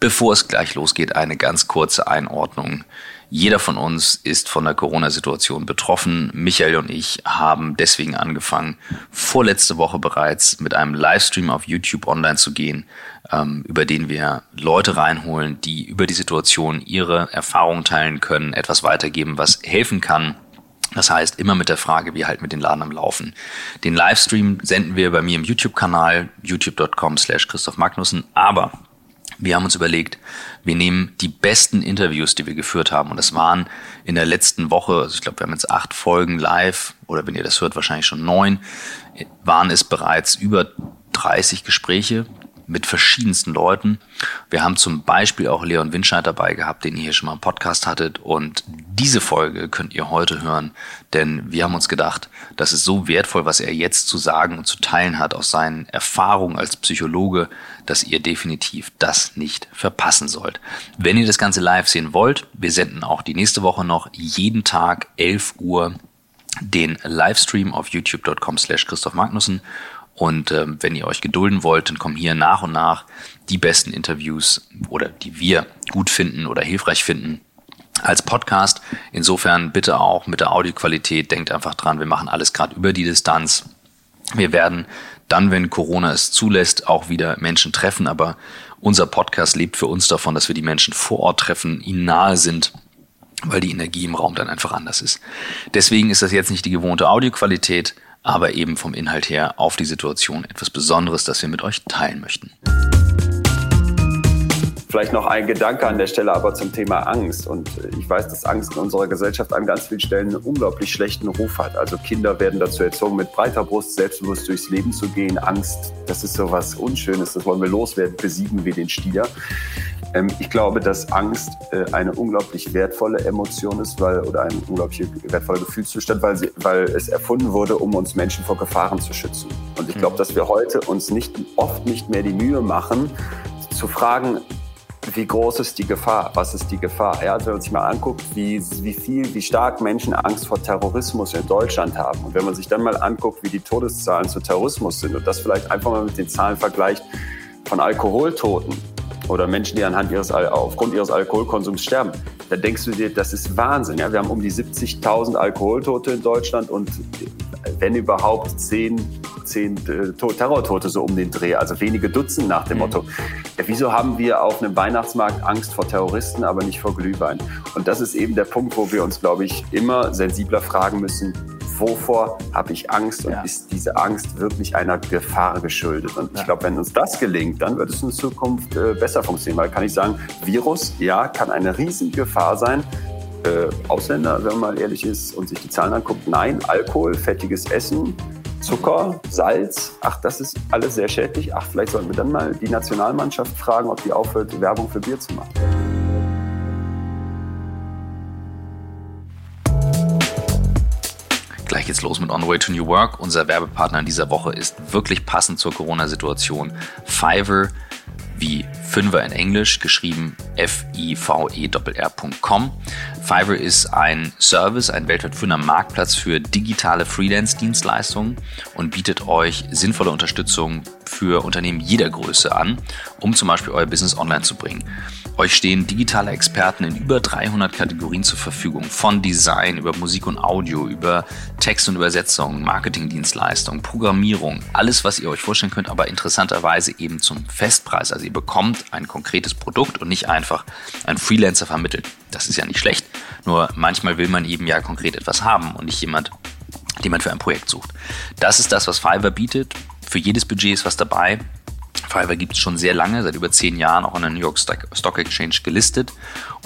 Bevor es gleich losgeht, eine ganz kurze Einordnung. Jeder von uns ist von der Corona-Situation betroffen. Michael und ich haben deswegen angefangen, vorletzte Woche bereits mit einem Livestream auf YouTube online zu gehen, ähm, über den wir Leute reinholen, die über die Situation ihre Erfahrungen teilen können, etwas weitergeben, was helfen kann. Das heißt, immer mit der Frage, wie halt mit den Laden am Laufen. Den Livestream senden wir bei mir im YouTube-Kanal, youtube.com slash Christoph Magnussen, aber wir haben uns überlegt, wir nehmen die besten Interviews, die wir geführt haben. Und das waren in der letzten Woche, also ich glaube, wir haben jetzt acht Folgen live, oder wenn ihr das hört, wahrscheinlich schon neun, waren es bereits über 30 Gespräche, mit verschiedensten Leuten. Wir haben zum Beispiel auch Leon Winscheid dabei gehabt, den ihr hier schon mal im Podcast hattet. Und diese Folge könnt ihr heute hören, denn wir haben uns gedacht, das ist so wertvoll, was er jetzt zu sagen und zu teilen hat aus seinen Erfahrungen als Psychologe, dass ihr definitiv das nicht verpassen sollt. Wenn ihr das Ganze live sehen wollt, wir senden auch die nächste Woche noch jeden Tag 11 Uhr den Livestream auf youtube.com slash Christoph Magnussen und ähm, wenn ihr euch gedulden wollt, dann kommen hier nach und nach die besten Interviews oder die wir gut finden oder hilfreich finden als Podcast. Insofern bitte auch mit der Audioqualität, denkt einfach dran, wir machen alles gerade über die Distanz. Wir werden dann, wenn Corona es zulässt, auch wieder Menschen treffen, aber unser Podcast lebt für uns davon, dass wir die Menschen vor Ort treffen, ihnen nahe sind, weil die Energie im Raum dann einfach anders ist. Deswegen ist das jetzt nicht die gewohnte Audioqualität, aber eben vom Inhalt her auf die Situation etwas Besonderes, das wir mit euch teilen möchten. Vielleicht noch ein Gedanke an der Stelle aber zum Thema Angst. Und ich weiß, dass Angst in unserer Gesellschaft an ganz vielen Stellen einen unglaublich schlechten Ruf hat. Also Kinder werden dazu erzogen, mit breiter Brust selbstbewusst durchs Leben zu gehen. Angst, das ist so was Unschönes, das wollen wir loswerden, besiegen wir den Stier. Ähm, ich glaube, dass Angst äh, eine unglaublich wertvolle Emotion ist, weil, oder ein unglaublich wertvoller Gefühlszustand, weil, sie, weil es erfunden wurde, um uns Menschen vor Gefahren zu schützen. Und ich glaube, mhm. dass wir heute uns nicht, oft nicht mehr die Mühe machen, zu fragen, wie groß ist die Gefahr? Was ist die Gefahr? Ja, also wenn man sich mal anguckt, wie, wie viel, wie stark Menschen Angst vor Terrorismus in Deutschland haben. Und wenn man sich dann mal anguckt, wie die Todeszahlen zu Terrorismus sind und das vielleicht einfach mal mit den Zahlen vergleicht von Alkoholtoten, oder Menschen, die anhand ihres, aufgrund ihres Alkoholkonsums sterben, da denkst du dir, das ist Wahnsinn. Ja? Wir haben um die 70.000 Alkoholtote in Deutschland und wenn überhaupt 10, 10 äh, Terrortote so um den Dreh, also wenige Dutzend nach dem mhm. Motto. Ja, wieso haben wir auf einem Weihnachtsmarkt Angst vor Terroristen, aber nicht vor Glühwein? Und das ist eben der Punkt, wo wir uns, glaube ich, immer sensibler fragen müssen, wovor habe ich Angst und ja. ist diese Angst wirklich einer Gefahr geschuldet? Und ja. ich glaube, wenn uns das gelingt, dann wird es in Zukunft äh, besser funktionieren. Weil kann ich sagen, Virus, ja, kann eine riesige Gefahr sein. Äh, Ausländer, wenn man mal ehrlich ist und sich die Zahlen anguckt, nein, Alkohol, fettiges Essen, Zucker, Salz, ach, das ist alles sehr schädlich. Ach, vielleicht sollten wir dann mal die Nationalmannschaft fragen, ob die aufhört, Werbung für Bier zu machen. Geht's los mit On the Way to New Work. Unser Werbepartner in dieser Woche ist wirklich passend zur Corona-Situation. Fiverr, wie Fünfer in Englisch, geschrieben F-I-V-E-R.com. Fiverr ist ein Service, ein weltweit führender Marktplatz für digitale Freelance-Dienstleistungen und bietet euch sinnvolle Unterstützung für Unternehmen jeder Größe an, um zum Beispiel euer Business online zu bringen. Euch stehen digitale Experten in über 300 Kategorien zur Verfügung, von Design über Musik und Audio, über Text und Übersetzung, Marketingdienstleistungen, Programmierung, alles, was ihr euch vorstellen könnt, aber interessanterweise eben zum Festpreis. Also ihr bekommt ein konkretes Produkt und nicht einfach ein Freelancer vermittelt. Das ist ja nicht schlecht, nur manchmal will man eben ja konkret etwas haben und nicht jemand, den man für ein Projekt sucht. Das ist das, was Fiverr bietet. Für jedes Budget ist was dabei. Fiverr gibt es schon sehr lange, seit über zehn Jahren auch an der New York Stock Exchange gelistet.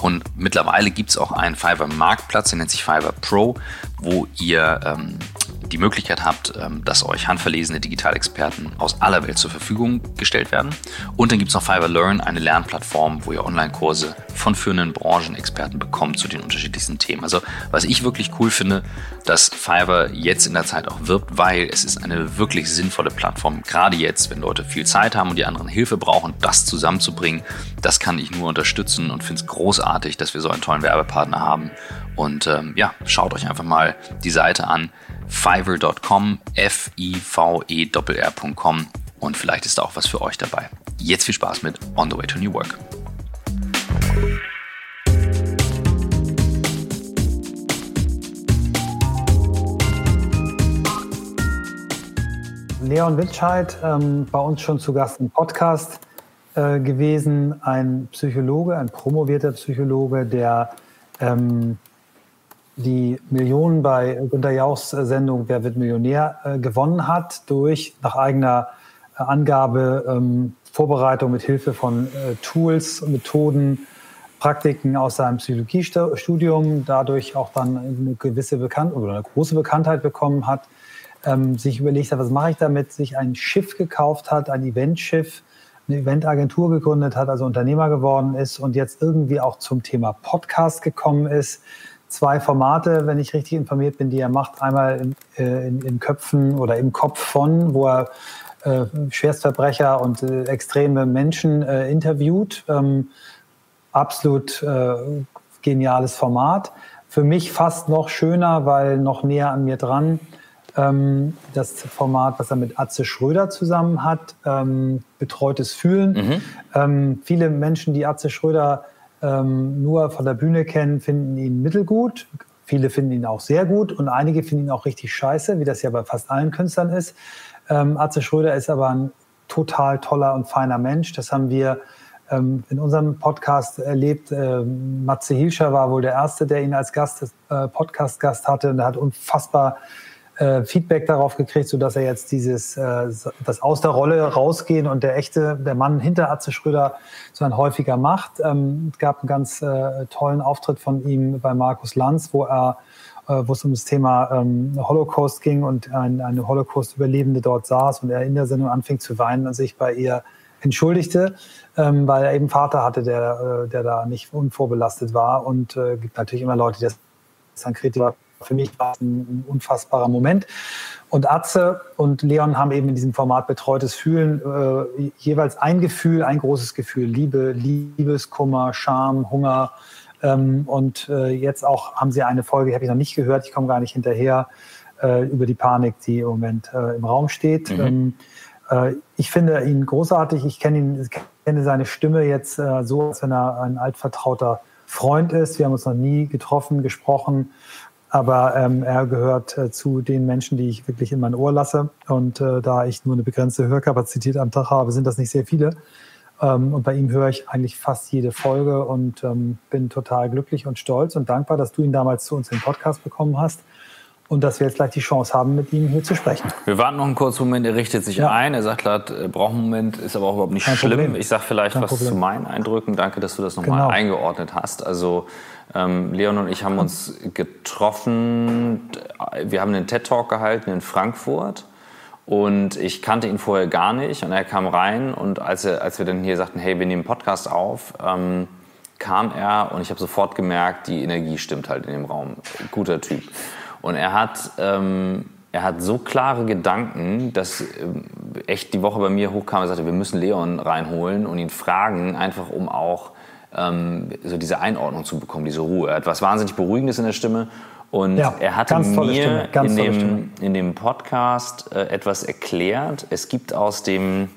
Und mittlerweile gibt es auch einen Fiverr Marktplatz, der nennt sich Fiverr Pro, wo ihr ähm, die Möglichkeit habt, ähm, dass euch handverlesene Digitalexperten aus aller Welt zur Verfügung gestellt werden. Und dann gibt es noch Fiverr Learn, eine Lernplattform, wo ihr Online-Kurse von führenden Branchenexperten bekommt zu den unterschiedlichsten Themen. Also was ich wirklich cool finde, dass Fiverr jetzt in der Zeit auch wirbt, weil es ist eine wirklich sinnvolle Plattform. Gerade jetzt, wenn Leute viel Zeit haben und die anderen Hilfe brauchen, das zusammenzubringen, das kann ich nur unterstützen und finde es großartig, dass wir so einen tollen Werbepartner haben. Und ähm, ja, schaut euch einfach mal die Seite an fiverr.com, F-I-V-E-R.com und vielleicht ist da auch was für euch dabei. Jetzt viel Spaß mit On the Way to New Work. Leon Witscheid, ähm, bei uns schon zu Gast im Podcast äh, gewesen, ein Psychologe, ein promovierter Psychologe, der ähm, die Millionen bei Günter Jauchs Sendung Wer wird Millionär äh, gewonnen hat durch nach eigener äh, Angabe ähm, Vorbereitung mit Hilfe von äh, Tools, Methoden, Praktiken aus seinem Psychologiestudium, dadurch auch dann eine gewisse Bekanntheit oder eine große Bekanntheit bekommen hat, ähm, sich überlegt hat, was mache ich damit, sich ein Schiff gekauft hat, ein Eventschiff, eine Eventagentur gegründet hat, also Unternehmer geworden ist und jetzt irgendwie auch zum Thema Podcast gekommen ist. Zwei Formate, wenn ich richtig informiert bin, die er macht. Einmal in, äh, in, in Köpfen oder im Kopf von, wo er äh, Schwerstverbrecher und äh, extreme Menschen äh, interviewt. Ähm, absolut äh, geniales Format. Für mich fast noch schöner, weil noch näher an mir dran ähm, das Format, was er mit Atze Schröder zusammen hat, ähm, Betreutes Fühlen. Mhm. Ähm, viele Menschen, die Atze Schröder ähm, nur von der Bühne kennen, finden ihn mittelgut. Viele finden ihn auch sehr gut und einige finden ihn auch richtig scheiße, wie das ja bei fast allen Künstlern ist. Ähm, Atze Schröder ist aber ein total toller und feiner Mensch. Das haben wir ähm, in unserem Podcast erlebt. Ähm, Matze Hilscher war wohl der Erste, der ihn als Gast, äh, Podcast-Gast hatte. Und er hat unfassbar äh, Feedback darauf gekriegt, so dass er jetzt dieses, äh, das aus der Rolle rausgehen und der echte, der Mann hinter Atze Schröder so ein häufiger macht. Ähm, es gab einen ganz äh, tollen Auftritt von ihm bei Markus Lanz, wo er äh, wo es um das Thema ähm, Holocaust ging und ein, eine Holocaust-Überlebende dort saß und er in der Sendung anfing zu weinen und sich bei ihr entschuldigte, ähm, weil er eben Vater hatte, der, äh, der da nicht unvorbelastet war. Und äh, gibt natürlich immer Leute, die das dann kritisch für mich war es ein, unfassbarer Moment. Und Atze und Leon haben eben in diesem Format betreutes Fühlen äh, jeweils ein Gefühl, ein großes Gefühl, Liebe, Liebeskummer, Scham, Hunger. Ähm, und äh, jetzt auch haben sie eine Folge, habe ich noch nicht gehört, ich komme gar nicht hinterher, äh, über die Panik, die im Moment äh, im Raum steht. Mhm. Ähm, äh, ich finde ihn großartig. Ich kenne ihn, kenne seine Stimme jetzt äh, so, als wenn er ein altvertrauter Freund ist. Wir haben uns noch nie getroffen, gesprochen. Aber ähm, er gehört äh, zu den Menschen, die ich wirklich in mein Ohr lasse. Und äh, da ich nur eine begrenzte Hörkapazität am Tag habe, sind das nicht sehr viele. Ähm, und bei ihm höre ich eigentlich fast jede Folge und ähm, bin total glücklich und stolz und dankbar, dass du ihn damals zu uns in den Podcast bekommen hast und dass wir jetzt gleich die Chance haben, mit ihm hier zu sprechen. Wir warten noch einen kurzen Moment, er richtet sich ja. ein. Er sagt er äh, braucht einen Moment, ist aber auch überhaupt nicht Kein schlimm. Problem. Ich sage vielleicht Kein was Problem. zu meinen Eindrücken. Danke, dass du das nochmal genau. eingeordnet hast. Also ähm, Leon und ich haben uns getroffen. Wir haben einen TED-Talk gehalten in Frankfurt. Und ich kannte ihn vorher gar nicht. Und er kam rein. Und als, er, als wir dann hier sagten, hey, wir nehmen Podcast auf, ähm, kam er. Und ich habe sofort gemerkt, die Energie stimmt halt in dem Raum. Guter Typ. Und er hat, ähm, er hat so klare Gedanken, dass ähm, echt die Woche bei mir hochkam und sagte, wir müssen Leon reinholen und ihn fragen, einfach um auch ähm, so diese Einordnung zu bekommen, diese Ruhe. Er hat was wahnsinnig Beruhigendes in der Stimme. Und ja, er hatte mir in dem, in dem Podcast äh, etwas erklärt. Es gibt aus dem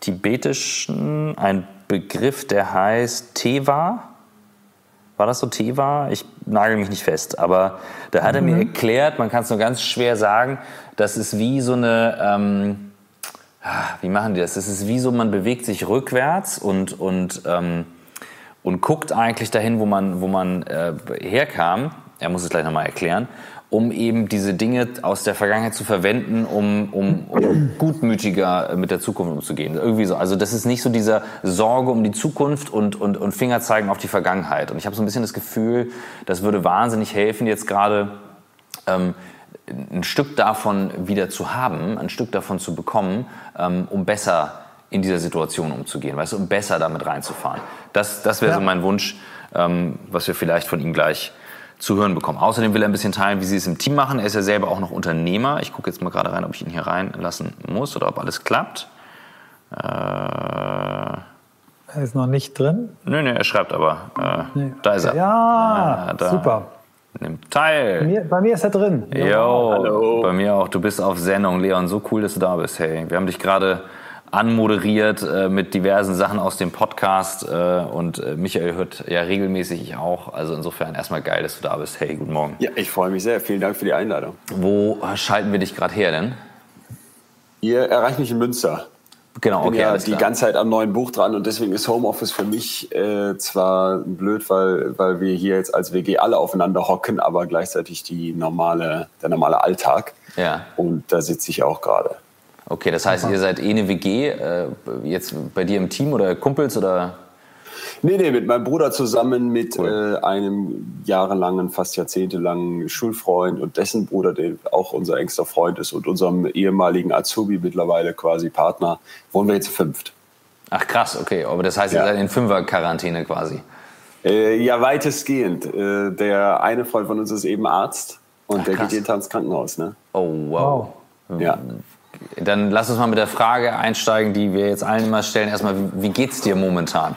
Tibetischen einen Begriff, der heißt Teva. War das so Teva? Ich nagel mich nicht fest, aber da hat er mhm. mir erklärt, man kann es nur ganz schwer sagen, das ist wie so eine, ähm, ah, wie machen die das? Das ist wie so, man bewegt sich rückwärts und, und, ähm, und guckt eigentlich dahin, wo man, wo man äh, herkam. Er muss es gleich nochmal erklären um eben diese Dinge aus der Vergangenheit zu verwenden, um, um, um gutmütiger mit der Zukunft umzugehen. Irgendwie so. Also das ist nicht so dieser Sorge um die Zukunft und, und, und Fingerzeigen auf die Vergangenheit. Und ich habe so ein bisschen das Gefühl, das würde wahnsinnig helfen, jetzt gerade ähm, ein Stück davon wieder zu haben, ein Stück davon zu bekommen, ähm, um besser in dieser Situation umzugehen, weißt du, um besser damit reinzufahren. Das, das wäre ja. so mein Wunsch, ähm, was wir vielleicht von ihm gleich zu hören bekommen. Außerdem will er ein bisschen teilen, wie sie es im Team machen. Er ist ja selber auch noch Unternehmer. Ich gucke jetzt mal gerade rein, ob ich ihn hier reinlassen muss oder ob alles klappt. Äh, er ist noch nicht drin. Nö, nö, er schreibt aber. Äh, nee. Da ist er. Ja, äh, super. Nimmt teil. Bei mir, bei mir, ist er drin. Jo, Hallo. bei mir auch. Du bist auf Sendung, Leon. So cool, dass du da bist. Hey, wir haben dich gerade anmoderiert äh, mit diversen Sachen aus dem Podcast äh, und äh, Michael hört ja regelmäßig ich auch. Also insofern erstmal geil, dass du da bist. Hey, guten Morgen. Ja, ich freue mich sehr. Vielen Dank für die Einladung. Wo schalten wir dich gerade her denn? Ihr erreicht mich in Münster. Genau, okay. Ich bin ja die ganze Zeit am neuen Buch dran und deswegen ist Homeoffice für mich äh, zwar blöd, weil, weil wir hier jetzt als WG alle aufeinander hocken, aber gleichzeitig die normale, der normale Alltag. Ja. Und da sitze ich auch gerade. Okay, das heißt, ihr seid eh eine WG, äh, jetzt bei dir im Team oder Kumpels oder? Nee, nee, mit meinem Bruder zusammen, mit cool. äh, einem jahrelangen, fast jahrzehntelangen Schulfreund und dessen Bruder, der auch unser engster Freund ist und unserem ehemaligen Azubi mittlerweile quasi Partner, wohnen wir jetzt fünft. Ach krass, okay, aber das heißt, ja. ihr seid in Fünfer-Quarantäne quasi. Äh, ja, weitestgehend. Äh, der eine Freund von uns ist eben Arzt und Ach, der geht jeden Tag ins Krankenhaus. Ne? Oh, wow. wow. Ja. Dann lass uns mal mit der Frage einsteigen, die wir jetzt allen immer stellen. Erstmal, wie geht's dir momentan?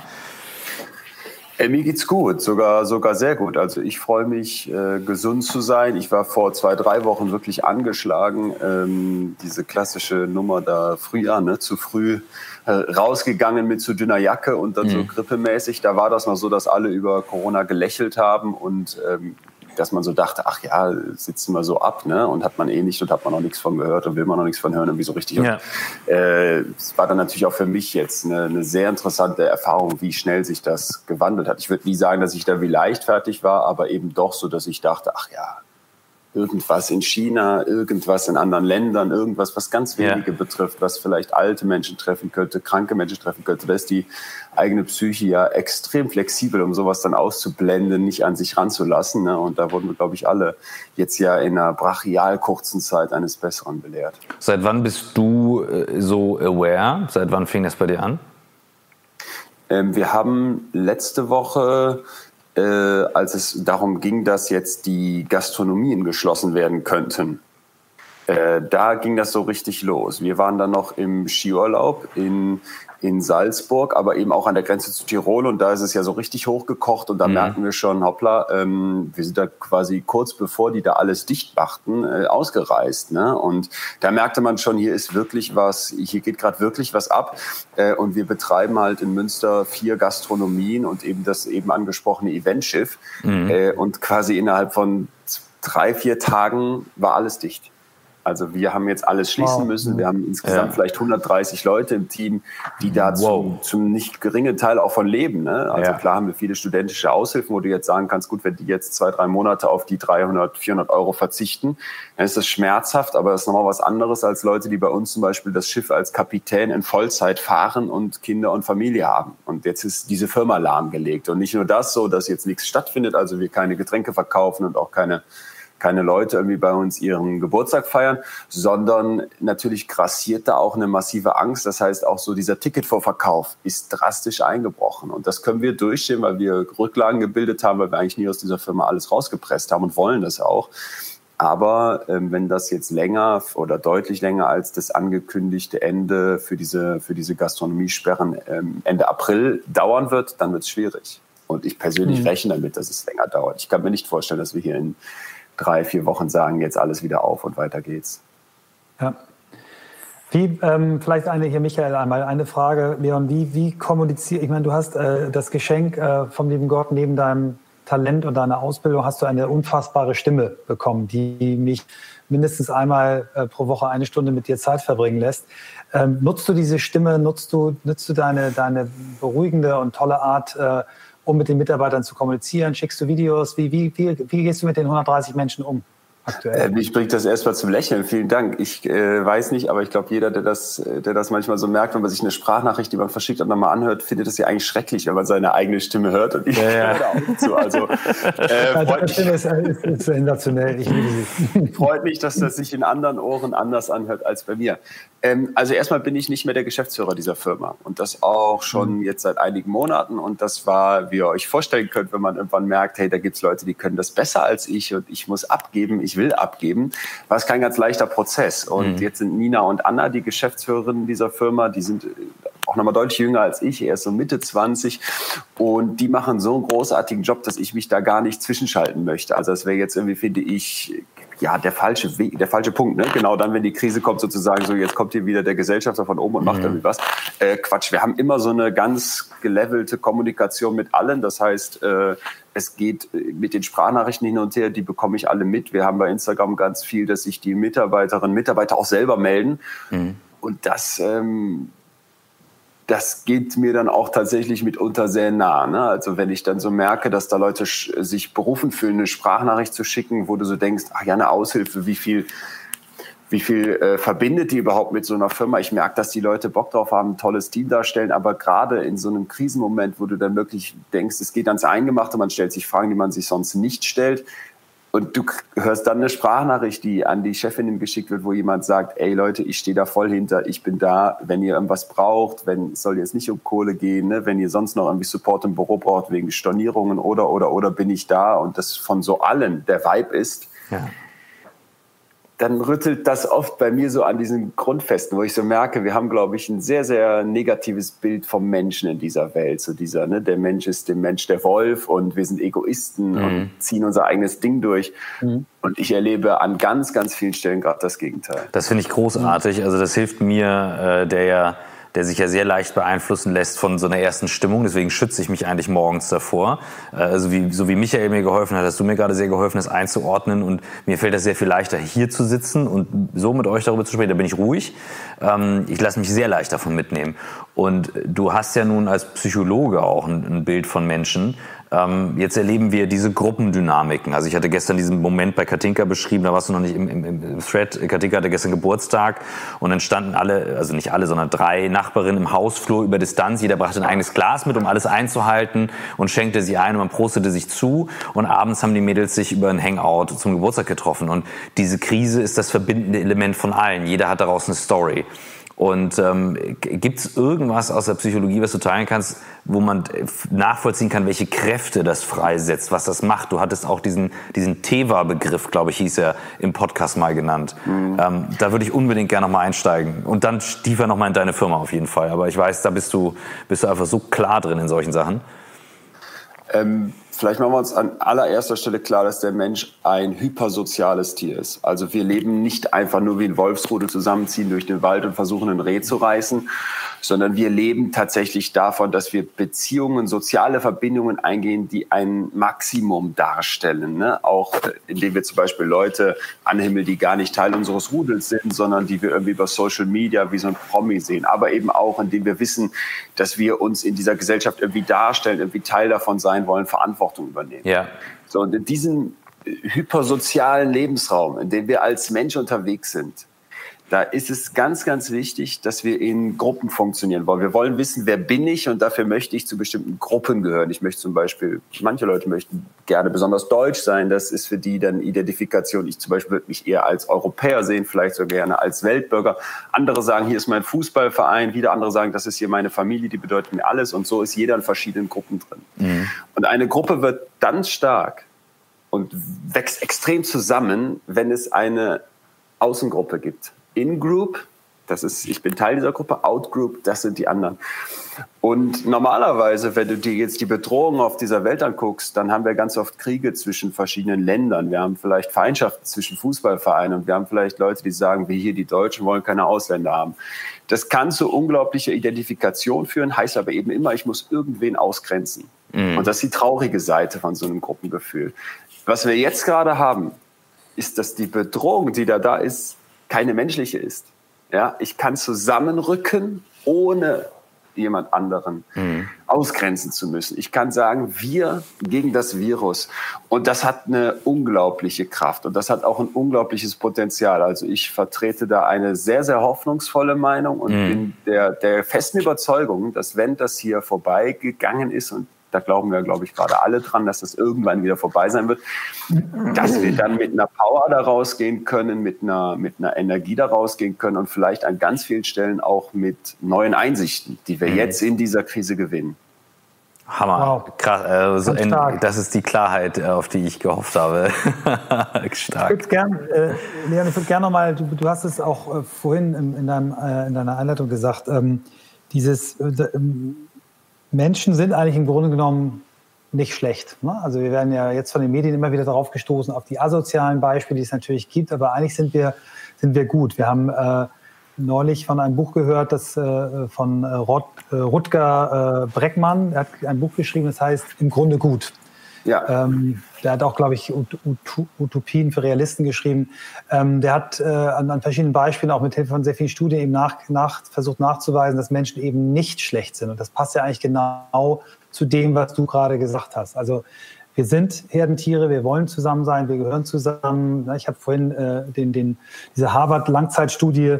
Äh, mir geht's gut, sogar, sogar sehr gut. Also ich freue mich, äh, gesund zu sein. Ich war vor zwei, drei Wochen wirklich angeschlagen. Ähm, diese klassische Nummer da Frühjahr, ne, zu früh äh, rausgegangen mit zu dünner Jacke und dann mhm. so grippemäßig. Da war das noch so, dass alle über Corona gelächelt haben und ähm, dass man so dachte, ach ja, sitzen wir so ab, ne? Und hat man eh nicht und hat man noch nichts von gehört und will man noch nichts von hören und wie so richtig. Ja. Äh, es war dann natürlich auch für mich jetzt eine, eine, sehr interessante Erfahrung, wie schnell sich das gewandelt hat. Ich würde nie sagen, dass ich da wie leichtfertig war, aber eben doch so, dass ich dachte, ach ja, irgendwas in China, irgendwas in anderen Ländern, irgendwas, was ganz wenige ja. betrifft, was vielleicht alte Menschen treffen könnte, kranke Menschen treffen könnte. Da ist die eigene Psyche ja extrem flexibel, um sowas dann auszublenden, nicht an sich ranzulassen. Ne? Und da wurden wir, glaube ich, alle jetzt ja in einer brachial kurzen Zeit eines Besseren belehrt. Seit wann bist du äh, so aware? Seit wann fing das bei dir an? Ähm, wir haben letzte Woche äh, als es darum ging, dass jetzt die Gastronomien geschlossen werden könnten. Äh, da ging das so richtig los. Wir waren dann noch im Skiurlaub in in Salzburg, aber eben auch an der Grenze zu Tirol. Und da ist es ja so richtig hochgekocht. Und da mhm. merken wir schon, hoppla, ähm, wir sind da quasi kurz bevor die da alles dicht machten, äh, ausgereist. Ne? Und da merkte man schon, hier ist wirklich was, hier geht gerade wirklich was ab. Äh, und wir betreiben halt in Münster vier Gastronomien und eben das eben angesprochene Eventschiff. Mhm. Äh, und quasi innerhalb von drei, vier Tagen war alles dicht. Also wir haben jetzt alles schließen wow. müssen. Wir haben insgesamt ja. vielleicht 130 Leute im Team, die da wow. zum, zum nicht geringen Teil auch von leben. Ne? Also ja. klar haben wir viele studentische Aushilfen, wo du jetzt sagen kannst, gut, wenn die jetzt zwei, drei Monate auf die 300, 400 Euro verzichten, dann ist das schmerzhaft, aber das ist nochmal was anderes als Leute, die bei uns zum Beispiel das Schiff als Kapitän in Vollzeit fahren und Kinder und Familie haben. Und jetzt ist diese Firma lahmgelegt. Und nicht nur das so, dass jetzt nichts stattfindet, also wir keine Getränke verkaufen und auch keine keine Leute irgendwie bei uns ihren Geburtstag feiern, sondern natürlich grassiert da auch eine massive Angst. Das heißt, auch so dieser Ticketvorverkauf ist drastisch eingebrochen. Und das können wir durchstehen, weil wir Rücklagen gebildet haben, weil wir eigentlich nie aus dieser Firma alles rausgepresst haben und wollen das auch. Aber ähm, wenn das jetzt länger oder deutlich länger als das angekündigte Ende für diese, für diese Gastronomiesperren ähm, Ende April dauern wird, dann wird es schwierig. Und ich persönlich mhm. rechne damit, dass es länger dauert. Ich kann mir nicht vorstellen, dass wir hier in drei, vier Wochen sagen, jetzt alles wieder auf und weiter geht's. Ja. Wie, ähm, vielleicht eine hier, Michael, einmal eine Frage, Leon, wie, wie kommuniziert, ich meine, du hast äh, das Geschenk äh, vom lieben Gott neben deinem Talent und deiner Ausbildung hast du eine unfassbare Stimme bekommen, die mich mindestens einmal äh, pro Woche eine Stunde mit dir Zeit verbringen lässt. Ähm, nutzt du diese Stimme, nutzt du, nutzt du deine, deine beruhigende und tolle Art, äh, um mit den Mitarbeitern zu kommunizieren? Schickst du Videos? Wie, wie, wie, wie gehst du mit den 130 Menschen um? Aktuell. Äh, mich bringt das erstmal zum Lächeln. Vielen Dank. Ich äh, weiß nicht, aber ich glaube, jeder, der das, der das manchmal so merkt, wenn man sich eine Sprachnachricht, die man verschickt nochmal anhört, findet es ja eigentlich schrecklich, wenn man seine eigene Stimme hört. Und ich ja, ja. auch zu. Also, äh, freut mich, Stimme ist, ist, sensationell. Freut mich, dass das sich in anderen Ohren anders anhört als bei mir. Ähm, also erstmal bin ich nicht mehr der Geschäftsführer dieser Firma und das auch schon mhm. jetzt seit einigen Monaten und das war, wie ihr euch vorstellen könnt, wenn man irgendwann merkt, hey, da gibt's Leute, die können das besser als ich und ich muss abgeben, ich will abgeben, war es kein ganz leichter Prozess und mhm. jetzt sind Nina und Anna die Geschäftsführerinnen dieser Firma, die sind auch nochmal deutlich jünger als ich, erst so Mitte 20 und die machen so einen großartigen Job, dass ich mich da gar nicht zwischenschalten möchte. Also das wäre jetzt irgendwie, finde ich, ja, der falsche Weg, der falsche Punkt. Ne? Genau dann, wenn die Krise kommt, sozusagen so, jetzt kommt hier wieder der Gesellschafter von oben und macht mhm. irgendwie was. Äh, Quatsch, wir haben immer so eine ganz gelevelte Kommunikation mit allen. Das heißt, äh, es geht äh, mit den Sprachnachrichten hin und her, die bekomme ich alle mit. Wir haben bei Instagram ganz viel, dass sich die Mitarbeiterinnen und Mitarbeiter auch selber melden. Mhm. Und das, ähm, das geht mir dann auch tatsächlich mitunter sehr nah. Ne? Also wenn ich dann so merke, dass da Leute sich berufen fühlen, eine Sprachnachricht zu schicken, wo du so denkst, ach ja, eine Aushilfe, wie viel wie viel äh, verbindet die überhaupt mit so einer Firma? Ich merke, dass die Leute Bock drauf haben, ein tolles Team darstellen, aber gerade in so einem Krisenmoment, wo du dann wirklich denkst, es geht ans Eingemachte, man stellt sich Fragen, die man sich sonst nicht stellt. Und du hörst dann eine Sprachnachricht, die an die Chefin geschickt wird, wo jemand sagt, ey Leute, ich stehe da voll hinter, ich bin da, wenn ihr irgendwas braucht, wenn soll jetzt nicht um Kohle gehen, ne, wenn ihr sonst noch irgendwie Support im Büro braucht wegen Stornierungen oder oder oder bin ich da und das von so allen der Vibe ist. Ja dann rüttelt das oft bei mir so an diesen Grundfesten, wo ich so merke, wir haben, glaube ich, ein sehr, sehr negatives Bild vom Menschen in dieser Welt. So dieser, ne, der Mensch ist der Mensch der Wolf und wir sind Egoisten mhm. und ziehen unser eigenes Ding durch. Mhm. Und ich erlebe an ganz, ganz vielen Stellen gerade das Gegenteil. Das finde ich großartig. Also das hilft mir, äh, der ja der sich ja sehr leicht beeinflussen lässt von so einer ersten Stimmung. Deswegen schütze ich mich eigentlich morgens davor. Äh, also wie, so wie Michael mir geholfen hat, hast du mir gerade sehr geholfen, das einzuordnen. Und mir fällt das sehr viel leichter, hier zu sitzen und so mit euch darüber zu sprechen. Da bin ich ruhig. Ähm, ich lasse mich sehr leicht davon mitnehmen. Und du hast ja nun als Psychologe auch ein, ein Bild von Menschen. Ähm, jetzt erleben wir diese Gruppendynamiken. Also ich hatte gestern diesen Moment bei Katinka beschrieben, da warst du noch nicht im, im, im Thread. Katinka hatte gestern Geburtstag und dann standen alle, also nicht alle, sondern drei Nachbarinnen im Hausflur über Distanz. Jeder brachte ein eigenes Glas mit, um alles einzuhalten und schenkte sie ein und man prostete sich zu. Und abends haben die Mädels sich über ein Hangout zum Geburtstag getroffen. Und diese Krise ist das verbindende Element von allen. Jeder hat daraus eine Story. Und ähm, gibt es irgendwas aus der Psychologie, was du teilen kannst, wo man nachvollziehen kann, welche Kräfte das freisetzt, was das macht? Du hattest auch diesen, diesen Teva-Begriff, glaube ich, hieß er im Podcast mal genannt. Mhm. Ähm, da würde ich unbedingt gerne noch mal einsteigen. Und dann tiefer noch mal in deine Firma auf jeden Fall. Aber ich weiß, da bist du, bist du einfach so klar drin in solchen Sachen. Ähm, Vielleicht machen wir uns an allererster Stelle klar, dass der Mensch ein hypersoziales Tier ist. Also wir leben nicht einfach nur wie ein Wolfsrudel zusammenziehen durch den Wald und versuchen, ein Reh zu reißen, sondern wir leben tatsächlich davon, dass wir Beziehungen, soziale Verbindungen eingehen, die ein Maximum darstellen. Ne? Auch indem wir zum Beispiel Leute anhimmeln, die gar nicht Teil unseres Rudels sind, sondern die wir irgendwie über Social Media wie so ein Promi sehen. Aber eben auch, indem wir wissen, dass wir uns in dieser Gesellschaft irgendwie darstellen, irgendwie Teil davon sein wollen, Verantwortung übernehmen. Ja. So, und in diesem hypersozialen Lebensraum, in dem wir als Mensch unterwegs sind, da ist es ganz, ganz wichtig, dass wir in Gruppen funktionieren wollen. Wir wollen wissen, wer bin ich und dafür möchte ich zu bestimmten Gruppen gehören. Ich möchte zum Beispiel, manche Leute möchten gerne besonders deutsch sein. Das ist für die dann Identifikation. Ich zum Beispiel würde mich eher als Europäer sehen, vielleicht sogar gerne als Weltbürger. Andere sagen, hier ist mein Fußballverein. Wieder andere sagen, das ist hier meine Familie, die bedeutet mir alles. Und so ist jeder in verschiedenen Gruppen drin. Mhm. Und eine Gruppe wird dann stark und wächst extrem zusammen, wenn es eine Außengruppe gibt. In-Group, das ist, ich bin Teil dieser Gruppe, Out-Group, das sind die anderen. Und normalerweise, wenn du dir jetzt die Bedrohung auf dieser Welt anguckst, dann haben wir ganz oft Kriege zwischen verschiedenen Ländern. Wir haben vielleicht Feindschaften zwischen Fußballvereinen und wir haben vielleicht Leute, die sagen, wir hier, die Deutschen wollen keine Ausländer haben. Das kann zu unglaublicher Identifikation führen, heißt aber eben immer, ich muss irgendwen ausgrenzen. Mhm. Und das ist die traurige Seite von so einem Gruppengefühl. Was wir jetzt gerade haben, ist, dass die Bedrohung, die da da ist, keine menschliche ist. Ja, ich kann zusammenrücken, ohne jemand anderen mhm. ausgrenzen zu müssen. Ich kann sagen, wir gegen das Virus. Und das hat eine unglaubliche Kraft und das hat auch ein unglaubliches Potenzial. Also ich vertrete da eine sehr, sehr hoffnungsvolle Meinung und mhm. bin der, der festen Überzeugung, dass wenn das hier vorbeigegangen ist und da glauben wir, glaube ich, gerade alle dran, dass das irgendwann wieder vorbei sein wird, dass wir dann mit einer Power da rausgehen können, mit einer, mit einer Energie da rausgehen können und vielleicht an ganz vielen Stellen auch mit neuen Einsichten, die wir mhm. jetzt in dieser Krise gewinnen. Hammer. Wow. Krass, äh, in, das ist die Klarheit, äh, auf die ich gehofft habe. stark. Ich würde gerne, äh, Leon, ich würde gerne nochmal, du, du hast es auch äh, vorhin in, in, deinem, äh, in deiner Einleitung gesagt, ähm, dieses, äh, Menschen sind eigentlich im Grunde genommen nicht schlecht. Ne? Also wir werden ja jetzt von den Medien immer wieder darauf gestoßen, auf die asozialen Beispiele, die es natürlich gibt, aber eigentlich sind wir, sind wir gut. Wir haben äh, neulich von einem Buch gehört, das äh, von äh, Rot, äh, Rutger äh, Breckmann, er hat ein Buch geschrieben, das heißt Im Grunde gut. Ja. Ähm, der hat auch, glaube ich, Ut Ut Utopien für Realisten geschrieben. Ähm, der hat äh, an, an, verschiedenen Beispielen, auch mit Hilfe von sehr vielen Studien, eben nach, nach, versucht nachzuweisen, dass Menschen eben nicht schlecht sind. Und das passt ja eigentlich genau zu dem, was du gerade gesagt hast. Also wir sind Herdentiere, wir wollen zusammen sein, wir gehören zusammen. Ich habe vorhin äh, den, den, diese Harvard-Langzeitstudie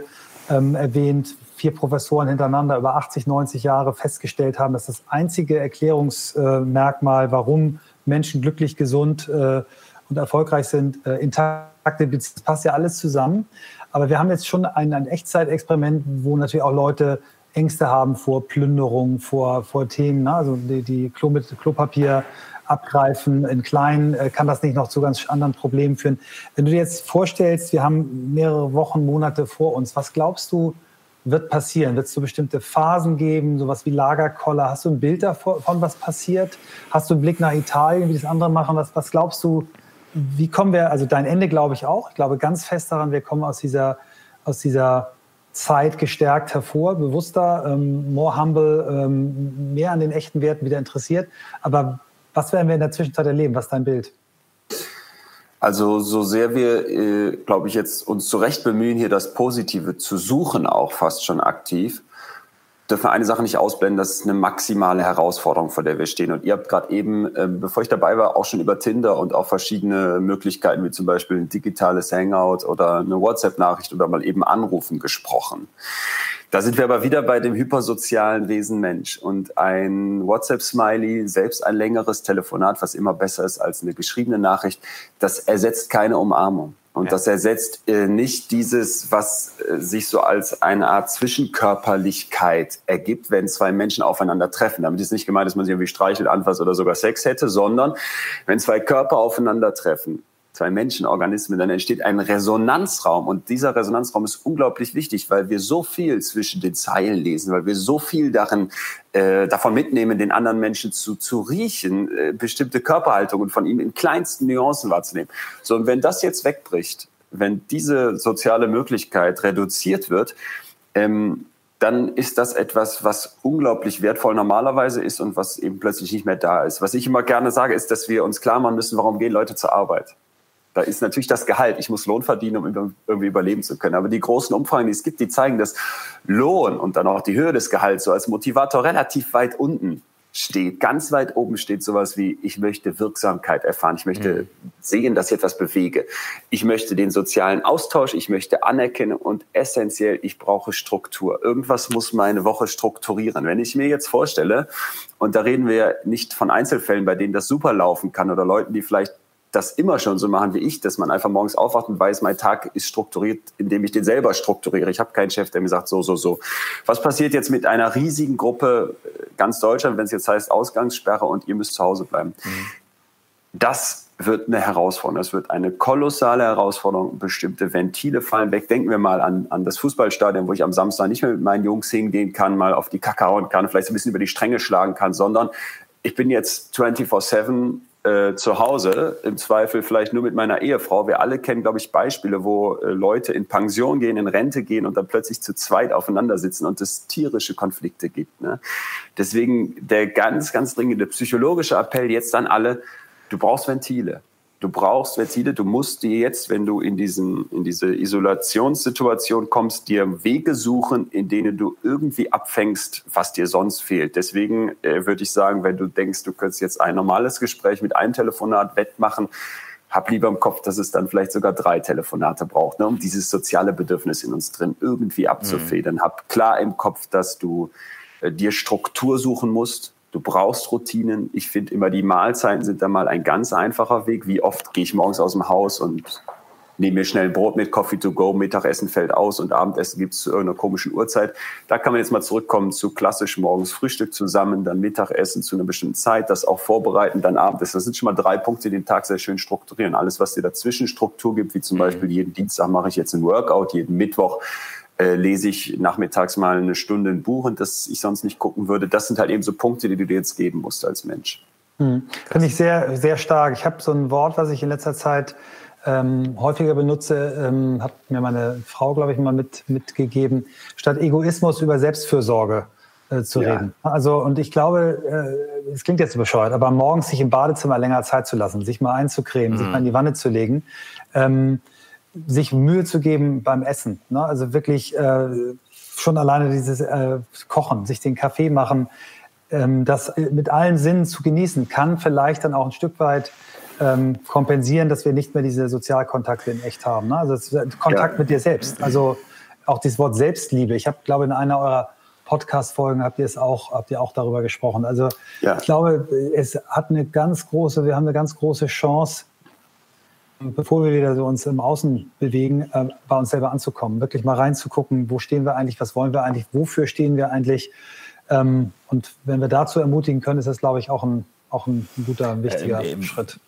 ähm, erwähnt, vier Professoren hintereinander über 80, 90 Jahre festgestellt haben, dass das einzige Erklärungsmerkmal, warum Menschen glücklich, gesund äh, und erfolgreich sind, äh, intakte Beziehungen. Das passt ja alles zusammen. Aber wir haben jetzt schon ein, ein Echtzeitexperiment, wo natürlich auch Leute Ängste haben vor Plünderung, vor, vor Themen, ne? also die, die Klo mit Klopapier abgreifen. In kleinen äh, kann das nicht noch zu ganz anderen Problemen führen. Wenn du dir jetzt vorstellst, wir haben mehrere Wochen, Monate vor uns, was glaubst du, wird passieren? Wird es so bestimmte Phasen geben, sowas wie Lagerkoller? Hast du ein Bild davon, was passiert? Hast du einen Blick nach Italien, wie das andere machen? Was, was glaubst du, wie kommen wir, also dein Ende glaube ich auch, ich glaube ganz fest daran, wir kommen aus dieser, aus dieser Zeit gestärkt hervor, bewusster, ähm, more humble, ähm, mehr an den echten Werten wieder interessiert. Aber was werden wir in der Zwischenzeit erleben? Was ist dein Bild? Also so sehr wir, äh, glaube ich, jetzt uns zurecht bemühen, hier das Positive zu suchen, auch fast schon aktiv, dürfen wir eine Sache nicht ausblenden, das ist eine maximale Herausforderung, vor der wir stehen. Und ihr habt gerade eben, äh, bevor ich dabei war, auch schon über Tinder und auch verschiedene Möglichkeiten, wie zum Beispiel ein digitales Hangout oder eine WhatsApp-Nachricht oder mal eben anrufen gesprochen. Da sind wir aber wieder bei dem hypersozialen Wesen Mensch. Und ein WhatsApp-Smiley, selbst ein längeres Telefonat, was immer besser ist als eine geschriebene Nachricht, das ersetzt keine Umarmung. Und ja. das ersetzt äh, nicht dieses, was äh, sich so als eine Art Zwischenkörperlichkeit ergibt, wenn zwei Menschen aufeinander treffen. Damit ist nicht gemeint, dass man sich irgendwie streichelt, anfasst oder sogar Sex hätte, sondern wenn zwei Körper aufeinandertreffen zwei Menschenorganismen, dann entsteht ein Resonanzraum. Und dieser Resonanzraum ist unglaublich wichtig, weil wir so viel zwischen den Zeilen lesen, weil wir so viel darin, äh, davon mitnehmen, den anderen Menschen zu, zu riechen, äh, bestimmte Körperhaltungen von ihm in kleinsten Nuancen wahrzunehmen. So, und wenn das jetzt wegbricht, wenn diese soziale Möglichkeit reduziert wird, ähm, dann ist das etwas, was unglaublich wertvoll normalerweise ist und was eben plötzlich nicht mehr da ist. Was ich immer gerne sage, ist, dass wir uns klar machen müssen, warum gehen Leute zur Arbeit? Da ist natürlich das Gehalt. Ich muss Lohn verdienen, um irgendwie überleben zu können. Aber die großen Umfragen, die es gibt, die zeigen, dass Lohn und dann auch die Höhe des Gehalts so als Motivator relativ weit unten steht. Ganz weit oben steht sowas wie, ich möchte Wirksamkeit erfahren. Ich möchte mhm. sehen, dass ich etwas bewege. Ich möchte den sozialen Austausch. Ich möchte anerkennen und essentiell, ich brauche Struktur. Irgendwas muss meine Woche strukturieren. Wenn ich mir jetzt vorstelle, und da reden wir nicht von Einzelfällen, bei denen das super laufen kann oder Leuten, die vielleicht das immer schon so machen wie ich, dass man einfach morgens aufwacht und weiß, mein Tag ist strukturiert, indem ich den selber strukturiere. Ich habe keinen Chef, der mir sagt, so, so, so. Was passiert jetzt mit einer riesigen Gruppe äh, ganz Deutschland, wenn es jetzt heißt Ausgangssperre und ihr müsst zu Hause bleiben? Mhm. Das wird eine Herausforderung. Das wird eine kolossale Herausforderung. Bestimmte Ventile fallen weg. Denken wir mal an, an das Fußballstadion, wo ich am Samstag nicht mehr mit meinen Jungs hingehen kann, mal auf die Kacke hauen kann, vielleicht ein bisschen über die Stränge schlagen kann, sondern ich bin jetzt 24-7 äh, zu Hause, im Zweifel vielleicht nur mit meiner Ehefrau. Wir alle kennen, glaube ich, Beispiele, wo äh, Leute in Pension gehen, in Rente gehen und dann plötzlich zu zweit aufeinander sitzen und es tierische Konflikte gibt. Ne? Deswegen der ganz, ganz dringende psychologische Appell jetzt an alle, du brauchst Ventile. Du brauchst Ventile, du musst dir jetzt, wenn du in, diesen, in diese Isolationssituation kommst, dir Wege suchen, in denen du irgendwie abfängst, was dir sonst fehlt. Deswegen äh, würde ich sagen, wenn du denkst, du könntest jetzt ein normales Gespräch mit einem Telefonat wettmachen, hab lieber im Kopf, dass es dann vielleicht sogar drei Telefonate braucht, ne, um dieses soziale Bedürfnis in uns drin irgendwie abzufedern. Mhm. Hab klar im Kopf, dass du äh, dir Struktur suchen musst, Du brauchst Routinen. Ich finde immer, die Mahlzeiten sind da mal ein ganz einfacher Weg. Wie oft gehe ich morgens aus dem Haus und nehme mir schnell ein Brot mit, Coffee to go, Mittagessen fällt aus und Abendessen gibt es zu irgendeiner komischen Uhrzeit. Da kann man jetzt mal zurückkommen zu klassisch morgens Frühstück zusammen, dann Mittagessen zu einer bestimmten Zeit, das auch vorbereiten, dann Abendessen. Das sind schon mal drei Punkte, die den Tag sehr schön strukturieren. Alles, was dir dazwischen Struktur gibt, wie zum mhm. Beispiel jeden Dienstag mache ich jetzt ein Workout, jeden Mittwoch äh, lese ich nachmittags mal eine Stunde ein Buch und das ich sonst nicht gucken würde. Das sind halt eben so Punkte, die du dir jetzt geben musst als Mensch. Hm. Finde ich sehr, sehr stark. Ich habe so ein Wort, was ich in letzter Zeit ähm, häufiger benutze, ähm, hat mir meine Frau, glaube ich, mal mit, mitgegeben, statt Egoismus über Selbstfürsorge äh, zu ja. reden. Also, und ich glaube, äh, es klingt jetzt bescheuert, aber morgens sich im Badezimmer länger Zeit zu lassen, sich mal einzucremen, mhm. sich mal in die Wanne zu legen, ähm, sich Mühe zu geben beim Essen. Ne? Also wirklich äh, schon alleine dieses äh, Kochen, sich den Kaffee machen, ähm, das mit allen Sinnen zu genießen, kann vielleicht dann auch ein Stück weit ähm, kompensieren, dass wir nicht mehr diese Sozialkontakte in echt haben. Ne? Also Kontakt ja. mit dir selbst. Also auch dieses Wort Selbstliebe. Ich habe, glaube in einer eurer Podcast-Folgen habt ihr es auch, habt ihr auch darüber gesprochen. Also ja. ich glaube, es hat eine ganz große, wir haben eine ganz große Chance, bevor wir wieder so uns im Außen bewegen, äh, bei uns selber anzukommen, wirklich mal reinzugucken, wo stehen wir eigentlich, was wollen wir eigentlich, wofür stehen wir eigentlich. Ähm, und wenn wir dazu ermutigen können, ist das, glaube ich, auch ein, auch ein guter, wichtiger äh, Schritt.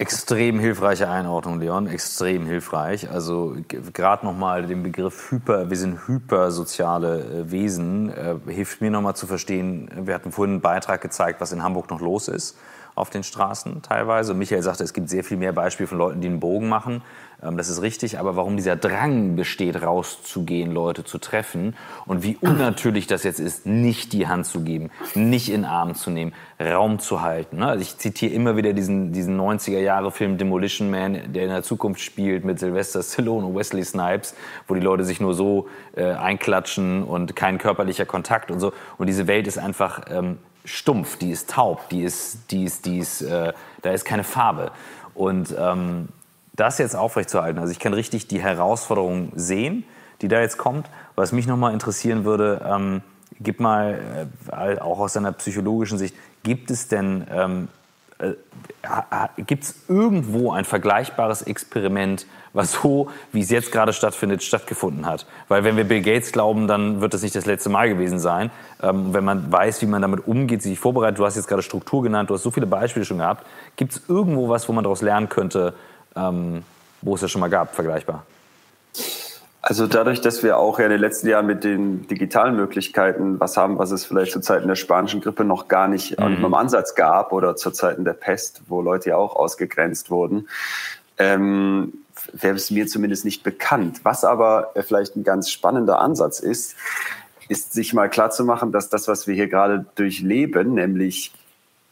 Extrem hilfreiche Einordnung, Leon, extrem hilfreich. Also gerade nochmal den Begriff Hyper, wir sind hypersoziale äh, Wesen, äh, hilft mir nochmal zu verstehen, wir hatten vorhin einen Beitrag gezeigt, was in Hamburg noch los ist auf den Straßen teilweise. Michael sagte, es gibt sehr viel mehr Beispiele von Leuten, die einen Bogen machen. Ähm, das ist richtig, aber warum dieser Drang besteht, rauszugehen, Leute zu treffen und wie unnatürlich das jetzt ist, nicht die Hand zu geben, nicht in den Arm zu nehmen, Raum zu halten. Ne? Also ich zitiere immer wieder diesen, diesen 90er-Jahre-Film Demolition Man, der in der Zukunft spielt mit Sylvester Stallone und Wesley Snipes, wo die Leute sich nur so äh, einklatschen und kein körperlicher Kontakt und so. Und diese Welt ist einfach ähm, stumpf, die ist taub, die ist, die ist, die ist, äh, da ist keine Farbe. Und ähm, das jetzt aufrechtzuerhalten, also ich kann richtig die Herausforderung sehen, die da jetzt kommt. Was mich nochmal interessieren würde, ähm, gib mal, äh, auch aus deiner psychologischen Sicht, gibt es denn ähm, äh, gibt es irgendwo ein vergleichbares Experiment, was so, wie es jetzt gerade stattfindet, stattgefunden hat? Weil wenn wir Bill Gates glauben, dann wird das nicht das letzte Mal gewesen sein. Ähm, wenn man weiß, wie man damit umgeht, sich vorbereitet, du hast jetzt gerade Struktur genannt, du hast so viele Beispiele schon gehabt. Gibt es irgendwo was, wo man daraus lernen könnte, ähm, wo es das schon mal gab, vergleichbar? Also dadurch, dass wir auch ja in den letzten Jahren mit den digitalen Möglichkeiten was haben, was es vielleicht zu Zeiten der spanischen Grippe noch gar nicht mhm. im Ansatz gab oder zu Zeiten der Pest, wo Leute ja auch ausgegrenzt wurden, ähm, wäre es mir zumindest nicht bekannt. Was aber vielleicht ein ganz spannender Ansatz ist, ist sich mal klarzumachen, dass das, was wir hier gerade durchleben, nämlich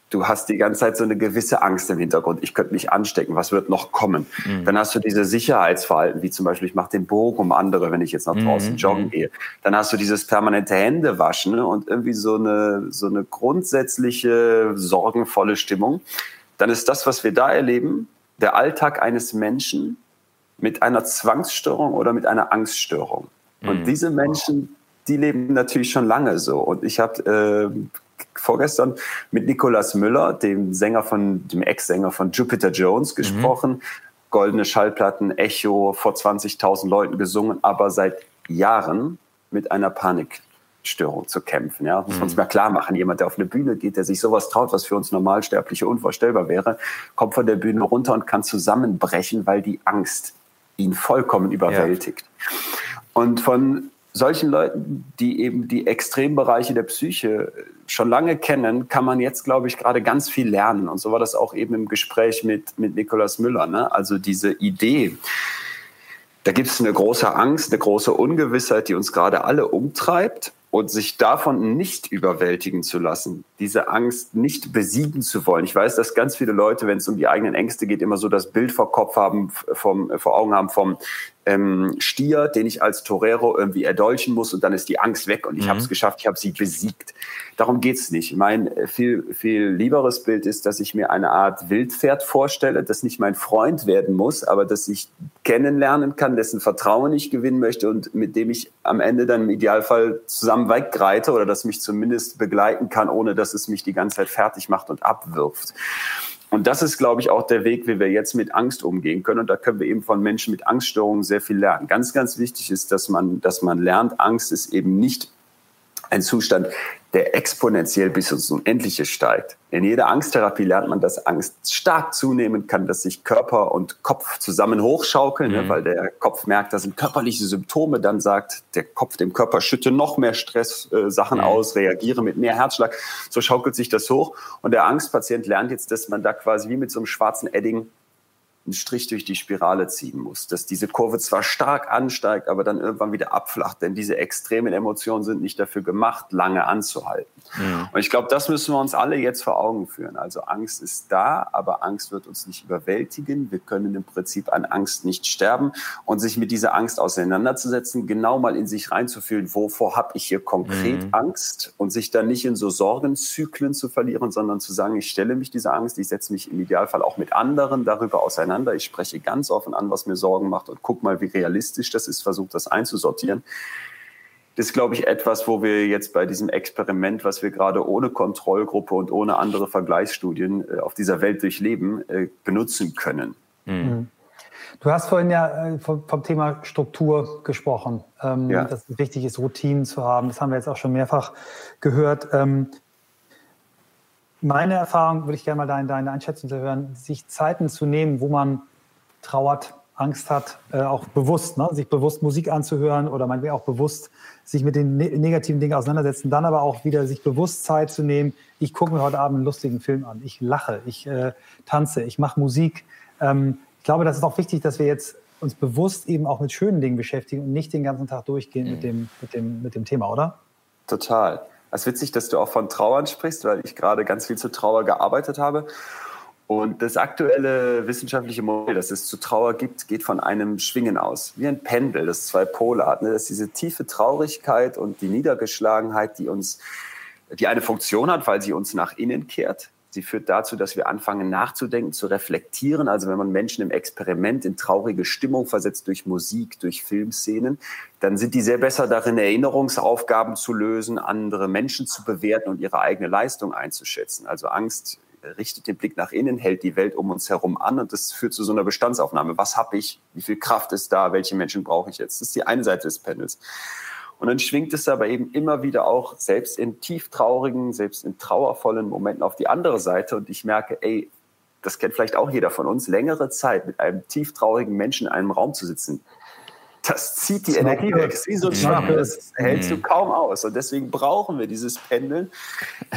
du hast die ganze Zeit so eine gewisse Angst im Hintergrund. Ich könnte mich anstecken, was wird noch kommen? Mhm. Dann hast du diese Sicherheitsverhalten, wie zum Beispiel, ich mache den Bogen um andere, wenn ich jetzt nach draußen mhm. joggen gehe. Dann hast du dieses permanente Händewaschen und irgendwie so eine, so eine grundsätzliche, sorgenvolle Stimmung. Dann ist das, was wir da erleben, der Alltag eines Menschen mit einer Zwangsstörung oder mit einer Angststörung. Mhm. Und diese Menschen, die leben natürlich schon lange so. Und ich habe äh, vorgestern mit Nicolas Müller, dem Sänger von, dem Ex-Sänger von Jupiter Jones gesprochen. Mhm. Goldene Schallplatten, Echo, vor 20.000 Leuten gesungen, aber seit Jahren mit einer Panikstörung zu kämpfen. Ja, muss man uns mhm. mal klar machen. Jemand, der auf eine Bühne geht, der sich sowas traut, was für uns Normalsterbliche unvorstellbar wäre, kommt von der Bühne runter und kann zusammenbrechen, weil die Angst ihn vollkommen überwältigt. Ja. Und von solchen Leuten, die eben die Extrembereiche der Psyche schon lange kennen, kann man jetzt, glaube ich, gerade ganz viel lernen. Und so war das auch eben im Gespräch mit, mit Nikolaus Müller. Ne? Also diese Idee, da gibt es eine große Angst, eine große Ungewissheit, die uns gerade alle umtreibt und sich davon nicht überwältigen zu lassen, diese Angst nicht besiegen zu wollen. Ich weiß, dass ganz viele Leute, wenn es um die eigenen Ängste geht, immer so das Bild vor Kopf haben, vom, vor Augen haben vom ähm, Stier, den ich als Torero irgendwie erdolchen muss und dann ist die Angst weg und ich mhm. habe es geschafft, ich habe sie besiegt. Darum geht's nicht. Mein äh, viel, viel lieberes Bild ist, dass ich mir eine Art Wildpferd vorstelle, das nicht mein Freund werden muss, aber das ich kennenlernen kann, dessen Vertrauen ich gewinnen möchte und mit dem ich am Ende dann im Idealfall zusammen wegreite oder das mich zumindest begleiten kann, ohne dass es mich die ganze Zeit fertig macht und abwirft. Und das ist, glaube ich, auch der Weg, wie wir jetzt mit Angst umgehen können. Und da können wir eben von Menschen mit Angststörungen sehr viel lernen. Ganz, ganz wichtig ist, dass man, dass man lernt, Angst ist eben nicht ein Zustand, der exponentiell bis ins Unendliche steigt. In jeder Angsttherapie lernt man, dass Angst stark zunehmen kann, dass sich Körper und Kopf zusammen hochschaukeln, ne, mhm. weil der Kopf merkt, da sind körperliche Symptome, dann sagt der Kopf dem Körper, schütte noch mehr Stresssachen äh, mhm. aus, reagiere mit mehr Herzschlag. So schaukelt sich das hoch und der Angstpatient lernt jetzt, dass man da quasi wie mit so einem schwarzen Edding einen Strich durch die Spirale ziehen muss, dass diese Kurve zwar stark ansteigt, aber dann irgendwann wieder abflacht, denn diese extremen Emotionen sind nicht dafür gemacht, lange anzuhalten. Mhm. Und ich glaube, das müssen wir uns alle jetzt vor Augen führen. Also Angst ist da, aber Angst wird uns nicht überwältigen. Wir können im Prinzip an Angst nicht sterben und sich mit dieser Angst auseinanderzusetzen, genau mal in sich reinzufühlen, wovor habe ich hier konkret mhm. Angst und sich dann nicht in so Sorgenzyklen zu verlieren, sondern zu sagen, ich stelle mich dieser Angst, ich setze mich im Idealfall auch mit anderen darüber auseinander auseinander. Ich spreche ganz offen an, was mir Sorgen macht und guck mal, wie realistisch das ist, versuche das einzusortieren. Das ist, glaube ich, etwas, wo wir jetzt bei diesem Experiment, was wir gerade ohne Kontrollgruppe und ohne andere Vergleichsstudien äh, auf dieser Welt durchleben, äh, benutzen können. Mhm. Du hast vorhin ja äh, vom, Thema Struktur gesprochen, ähm, ja. dass es wichtig ist, Routinen zu haben. Das haben wir jetzt auch schon mehrfach gehört. Meine Erfahrung würde ich gerne mal deine, deine Einschätzung zu hören, sich Zeiten zu nehmen, wo man trauert, Angst hat, äh, auch bewusst, ne? sich bewusst Musik anzuhören oder meinetwegen auch bewusst sich mit den ne negativen Dingen auseinandersetzen, dann aber auch wieder sich bewusst Zeit zu nehmen. Ich gucke mir heute Abend einen lustigen Film an, ich lache, ich äh, tanze, ich mache Musik. Ähm, ich glaube, das ist auch wichtig, dass wir jetzt uns bewusst eben auch mit schönen Dingen beschäftigen und nicht den ganzen Tag durchgehen mhm. mit, dem, mit, dem, mit dem Thema, oder? Total. Es ist witzig, dass du auch von Trauern sprichst, weil ich gerade ganz viel zu Trauer gearbeitet habe. Und das aktuelle wissenschaftliche Modell, das es zu Trauer gibt, geht von einem Schwingen aus, wie ein Pendel, das zwei Pole hat. Ne? Das ist diese tiefe Traurigkeit und die Niedergeschlagenheit, die uns, die eine Funktion hat, weil sie uns nach innen kehrt. Sie führt dazu, dass wir anfangen nachzudenken, zu reflektieren. Also wenn man Menschen im Experiment in traurige Stimmung versetzt durch Musik, durch Filmszenen, dann sind die sehr besser darin, Erinnerungsaufgaben zu lösen, andere Menschen zu bewerten und ihre eigene Leistung einzuschätzen. Also Angst richtet den Blick nach innen, hält die Welt um uns herum an und das führt zu so einer Bestandsaufnahme. Was habe ich? Wie viel Kraft ist da? Welche Menschen brauche ich jetzt? Das ist die eine Seite des Panels. Und dann schwingt es aber eben immer wieder auch selbst in tieftraurigen, selbst in trauervollen Momenten auf die andere Seite. Und ich merke, ey, das kennt vielleicht auch jeder von uns, längere Zeit mit einem tieftraurigen Menschen in einem Raum zu sitzen, das zieht die das Energie weg. Wie so ein Schwamm. Das hältst du kaum aus. Und deswegen brauchen wir dieses Pendeln,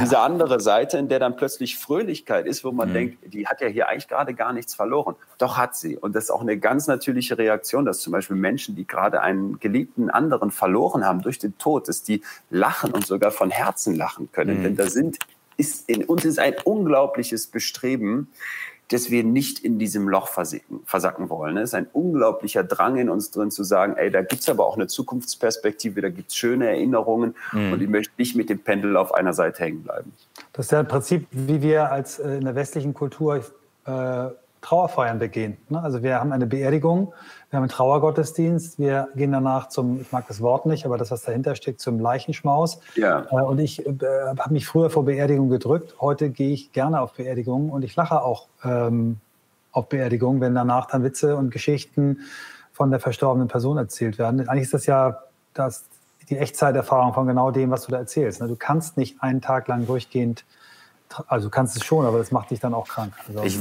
diese andere Seite, in der dann plötzlich Fröhlichkeit ist, wo man mhm. denkt, die hat ja hier eigentlich gerade gar nichts verloren. Doch hat sie. Und das ist auch eine ganz natürliche Reaktion, dass zum Beispiel Menschen, die gerade einen geliebten anderen verloren haben durch den Tod, dass die lachen und sogar von Herzen lachen können. Mhm. Denn da sind, ist, in uns ist ein unglaubliches Bestreben, dass wir nicht in diesem Loch versacken, versacken wollen. Es ist ein unglaublicher Drang in uns drin zu sagen, ey, da gibt's aber auch eine Zukunftsperspektive, da gibt's schöne Erinnerungen mhm. und ich möchte nicht mit dem Pendel auf einer Seite hängen bleiben. Das ist ja im Prinzip, wie wir als äh, in der westlichen Kultur äh, Trauerfeiern begehen. Ne? Also wir haben eine Beerdigung, wir haben einen Trauergottesdienst, wir gehen danach zum, ich mag das Wort nicht, aber das, was dahinter steckt, zum Leichenschmaus. Ja. Äh, und ich äh, habe mich früher vor Beerdigungen gedrückt. Heute gehe ich gerne auf Beerdigungen und ich lache auch ähm, auf Beerdigungen, wenn danach dann Witze und Geschichten von der verstorbenen Person erzählt werden. Eigentlich ist das ja das, die Echtzeiterfahrung von genau dem, was du da erzählst. Ne? Du kannst nicht einen Tag lang durchgehend also kannst es schon, aber das macht dich dann auch krank. Also, ich,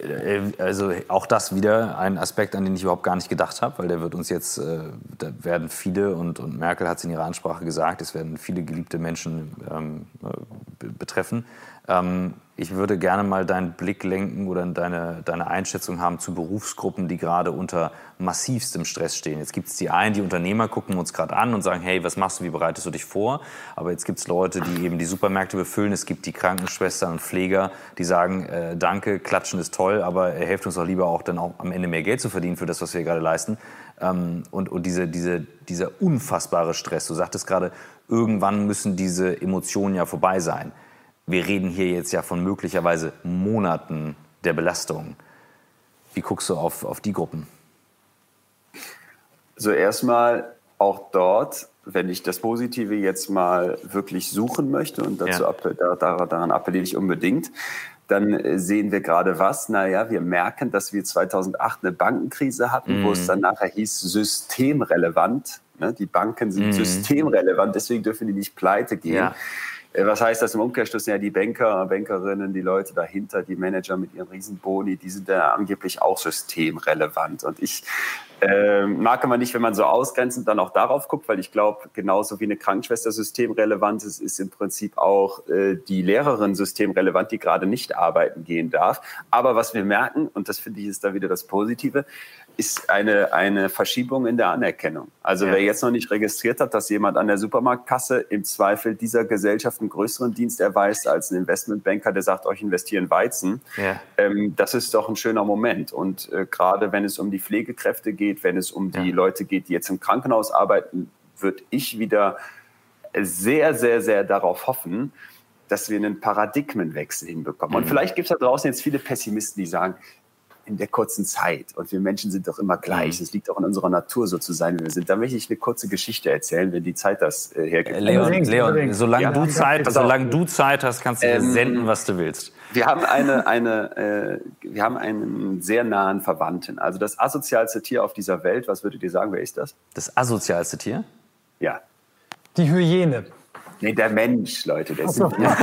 äh, also auch das wieder ein Aspekt, an den ich überhaupt gar nicht gedacht habe, weil der wird uns jetzt, äh, da werden viele, und, und Merkel hat es in ihrer Ansprache gesagt, es werden viele geliebte Menschen ähm, äh, betreffen. Ähm, ich würde gerne mal deinen Blick lenken oder deine, deine Einschätzung haben zu Berufsgruppen, die gerade unter massivstem Stress stehen. Jetzt gibt es die einen, die Unternehmer gucken uns gerade an und sagen, hey, was machst du, wie bereitest du dich vor? Aber jetzt gibt es Leute, die eben die Supermärkte befüllen. Es gibt die Krankenschwestern und Pfleger, die sagen, äh, danke, klatschen ist toll, aber helft uns doch lieber auch dann auch am Ende mehr Geld zu verdienen für das, was wir gerade leisten. Ähm, und und diese, diese, dieser unfassbare Stress, du sagtest gerade, irgendwann müssen diese Emotionen ja vorbei sein wir reden hier jetzt ja von möglicherweise Monaten der Belastung. Wie guckst du auf, auf die Gruppen? So erstmal auch dort, wenn ich das Positive jetzt mal wirklich suchen möchte und dazu ja. appell, daran appelliere ich unbedingt, dann sehen wir gerade was. Naja, wir merken, dass wir 2008 eine Bankenkrise hatten, mhm. wo es dann nachher hieß, systemrelevant Ne? Die Banken sind mhm. systemrelevant, deswegen dürfen die nicht pleite gehen. Ja. Äh, was heißt das im Umkehrschluss? Ja, die Banker, Bankerinnen, die Leute dahinter, die Manager mit ihren Riesenboni, die sind ja angeblich auch systemrelevant. Und ich äh, mag immer nicht, wenn man so ausgrenzend dann auch darauf guckt, weil ich glaube, genauso wie eine Krankenschwester systemrelevant ist, ist im Prinzip auch äh, die Lehrerin systemrelevant, die gerade nicht arbeiten gehen darf. Aber was wir merken, und das finde ich ist da wieder das Positive, ist eine, eine Verschiebung in der Anerkennung. Also ja. wer jetzt noch nicht registriert hat, dass jemand an der Supermarktkasse im Zweifel dieser Gesellschaft einen größeren Dienst erweist als ein Investmentbanker, der sagt, euch investieren Weizen, ja. ähm, das ist doch ein schöner Moment. Und äh, gerade wenn es um die Pflegekräfte geht, wenn es um die Leute geht, die jetzt im Krankenhaus arbeiten, würde ich wieder sehr, sehr, sehr darauf hoffen, dass wir einen Paradigmenwechsel hinbekommen. Und mhm. vielleicht gibt es da draußen jetzt viele Pessimisten, die sagen, in der kurzen Zeit. Und wir Menschen sind doch immer gleich. Mhm. Es liegt auch in unserer Natur, so zu sein, wie wir sind. Da möchte ich eine kurze Geschichte erzählen, wenn die Zeit das äh, hergibt. Äh, Leon, Leon solange, ja. du Zeit, solange du Zeit hast, kannst du ähm, senden, was du willst. Wir haben, eine, eine, äh, wir haben einen sehr nahen Verwandten. Also das asozialste Tier auf dieser Welt, was würdet ihr sagen, wer ist das? Das asozialste Tier? Ja. Die Hyäne. Nee, der Mensch, Leute. Der so. sind, ja,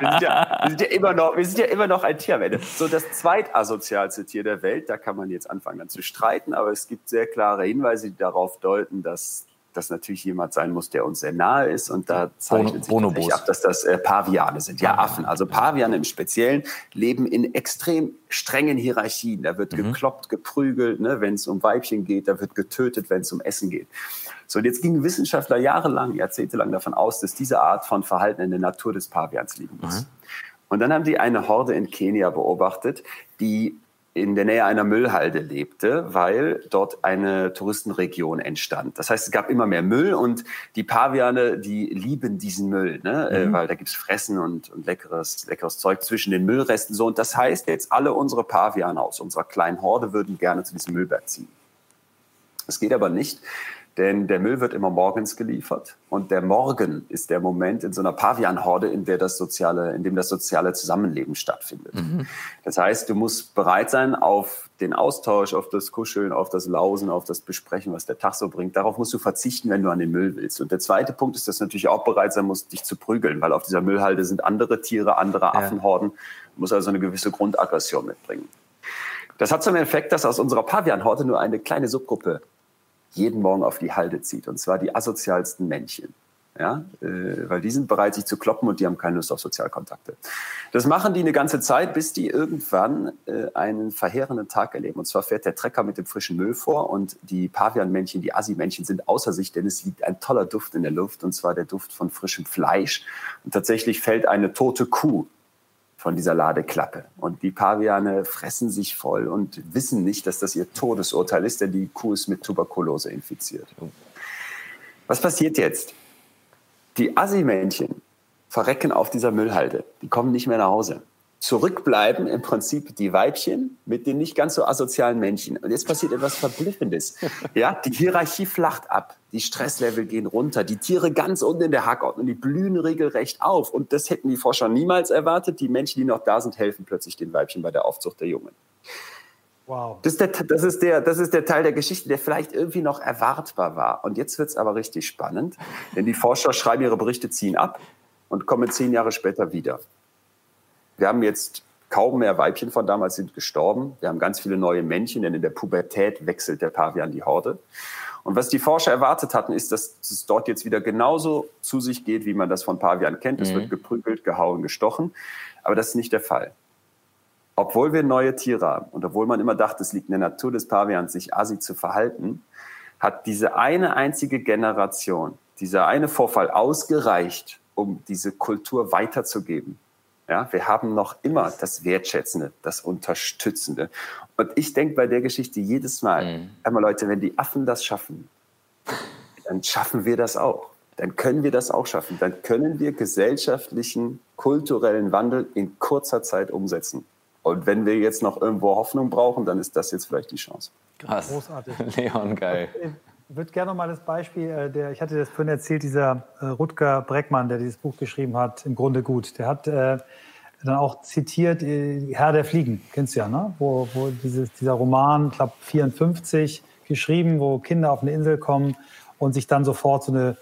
wir, sind ja, wir, sind ja, immer noch, wir sind ja immer noch ein Tier am Ende. So das zweitasozialste Tier der Welt, da kann man jetzt anfangen dann zu streiten, aber es gibt sehr klare Hinweise, die darauf deuten, dass das natürlich jemand sein muss, der uns sehr nahe ist. Und da zeichnet Bono, sich ab, dass das äh, Paviane sind. Ja, Affen. Also Paviane im Speziellen leben in extrem strengen Hierarchien. Da wird mhm. gekloppt, geprügelt, ne, wenn es um Weibchen geht. Da wird getötet, wenn es um Essen geht. So, und jetzt gingen Wissenschaftler jahrelang, jahrzehntelang davon aus, dass diese Art von Verhalten in der Natur des Pavians liegen muss. Mhm. Und dann haben die eine Horde in Kenia beobachtet, die in der Nähe einer Müllhalde lebte, weil dort eine Touristenregion entstand. Das heißt, es gab immer mehr Müll und die Paviane, die lieben diesen Müll, ne? Äh, mhm. weil da gibt's Fressen und, und leckeres, leckeres Zeug zwischen den Müllresten. So, und das heißt, jetzt alle unsere Paviane aus unserer kleinen Horde würden gerne zu diesem Müllberg ziehen. Es geht aber nicht, denn der Müll wird immer morgens geliefert und der Morgen ist der Moment in so einer Pavianhorde, in der das soziale, in dem das soziale Zusammenleben stattfindet. Mhm. Das heißt, du musst bereit sein auf den Austausch, auf das Kuscheln, auf das Lausen, auf das Besprechen, was der Tag so bringt. Darauf musst du verzichten, wenn du an den Müll willst. Und der zweite Punkt ist, dass du natürlich auch bereit sein musst, dich zu prügeln, weil auf dieser Müllhalde sind andere Tiere, andere Affenhorden. Du musst also eine gewisse Grundaggression mitbringen. Das hat zum Effekt, dass aus unserer Pavianhorde nur eine kleine Subgruppe jeden Morgen auf die Halde zieht. Und zwar die asozialsten Männchen. Ja, äh, weil die sind bereit, sich zu kloppen und die haben keine Lust auf Sozialkontakte. Das machen die eine ganze Zeit, bis die irgendwann äh, einen verheerenden Tag erleben. Und zwar fährt der Trecker mit dem frischen Müll vor und die Pavianmännchen, die Assi-Männchen sind außer sich, denn es liegt ein toller Duft in der Luft und zwar der Duft von frischem Fleisch. Und tatsächlich fällt eine tote Kuh von dieser Ladeklappe. Und die Paviane fressen sich voll und wissen nicht, dass das ihr Todesurteil ist, denn die Kuh ist mit Tuberkulose infiziert. Was passiert jetzt? Die Assi-Männchen verrecken auf dieser Müllhalde. Die kommen nicht mehr nach Hause. Zurückbleiben im Prinzip die Weibchen mit den nicht ganz so asozialen Männchen. Und jetzt passiert etwas Verblüffendes. Ja, die Hierarchie flacht ab. Die Stresslevel gehen runter. Die Tiere ganz unten in der Hackordnung, die blühen regelrecht auf. Und das hätten die Forscher niemals erwartet. Die Menschen, die noch da sind, helfen plötzlich den Weibchen bei der Aufzucht der Jungen. Wow. Das ist, der, das, ist der, das ist der Teil der Geschichte, der vielleicht irgendwie noch erwartbar war. Und jetzt wird es aber richtig spannend, denn die Forscher schreiben ihre Berichte, ziehen ab und kommen zehn Jahre später wieder. Wir haben jetzt kaum mehr Weibchen von damals sind gestorben. Wir haben ganz viele neue Männchen, denn in der Pubertät wechselt der Pavian die Horde. Und was die Forscher erwartet hatten, ist, dass es dort jetzt wieder genauso zu sich geht, wie man das von Pavian kennt. Es mhm. wird geprügelt, gehauen, gestochen. Aber das ist nicht der Fall. Obwohl wir neue Tiere haben und obwohl man immer dachte, es liegt in der Natur des Pavians, sich asi zu verhalten, hat diese eine einzige Generation, dieser eine Vorfall ausgereicht, um diese Kultur weiterzugeben. Ja, wir haben noch immer das Wertschätzende, das Unterstützende. Und ich denke bei der Geschichte jedes Mal, mhm. einmal Leute, wenn die Affen das schaffen, dann schaffen wir das auch. Dann können wir das auch schaffen. Dann können wir gesellschaftlichen, kulturellen Wandel in kurzer Zeit umsetzen. Und wenn wir jetzt noch irgendwo Hoffnung brauchen, dann ist das jetzt vielleicht die Chance. Krass. Großartig. Leon, geil. Ich würde gerne noch mal das Beispiel, äh, der, ich hatte das vorhin erzählt, dieser äh, Rutger Breckmann, der dieses Buch geschrieben hat, im Grunde gut. Der hat äh, dann auch zitiert äh, Herr der Fliegen, kennst du ja, ne? Wo, wo dieses, dieser Roman, ich glaube 54, geschrieben, wo Kinder auf eine Insel kommen und sich dann sofort so eine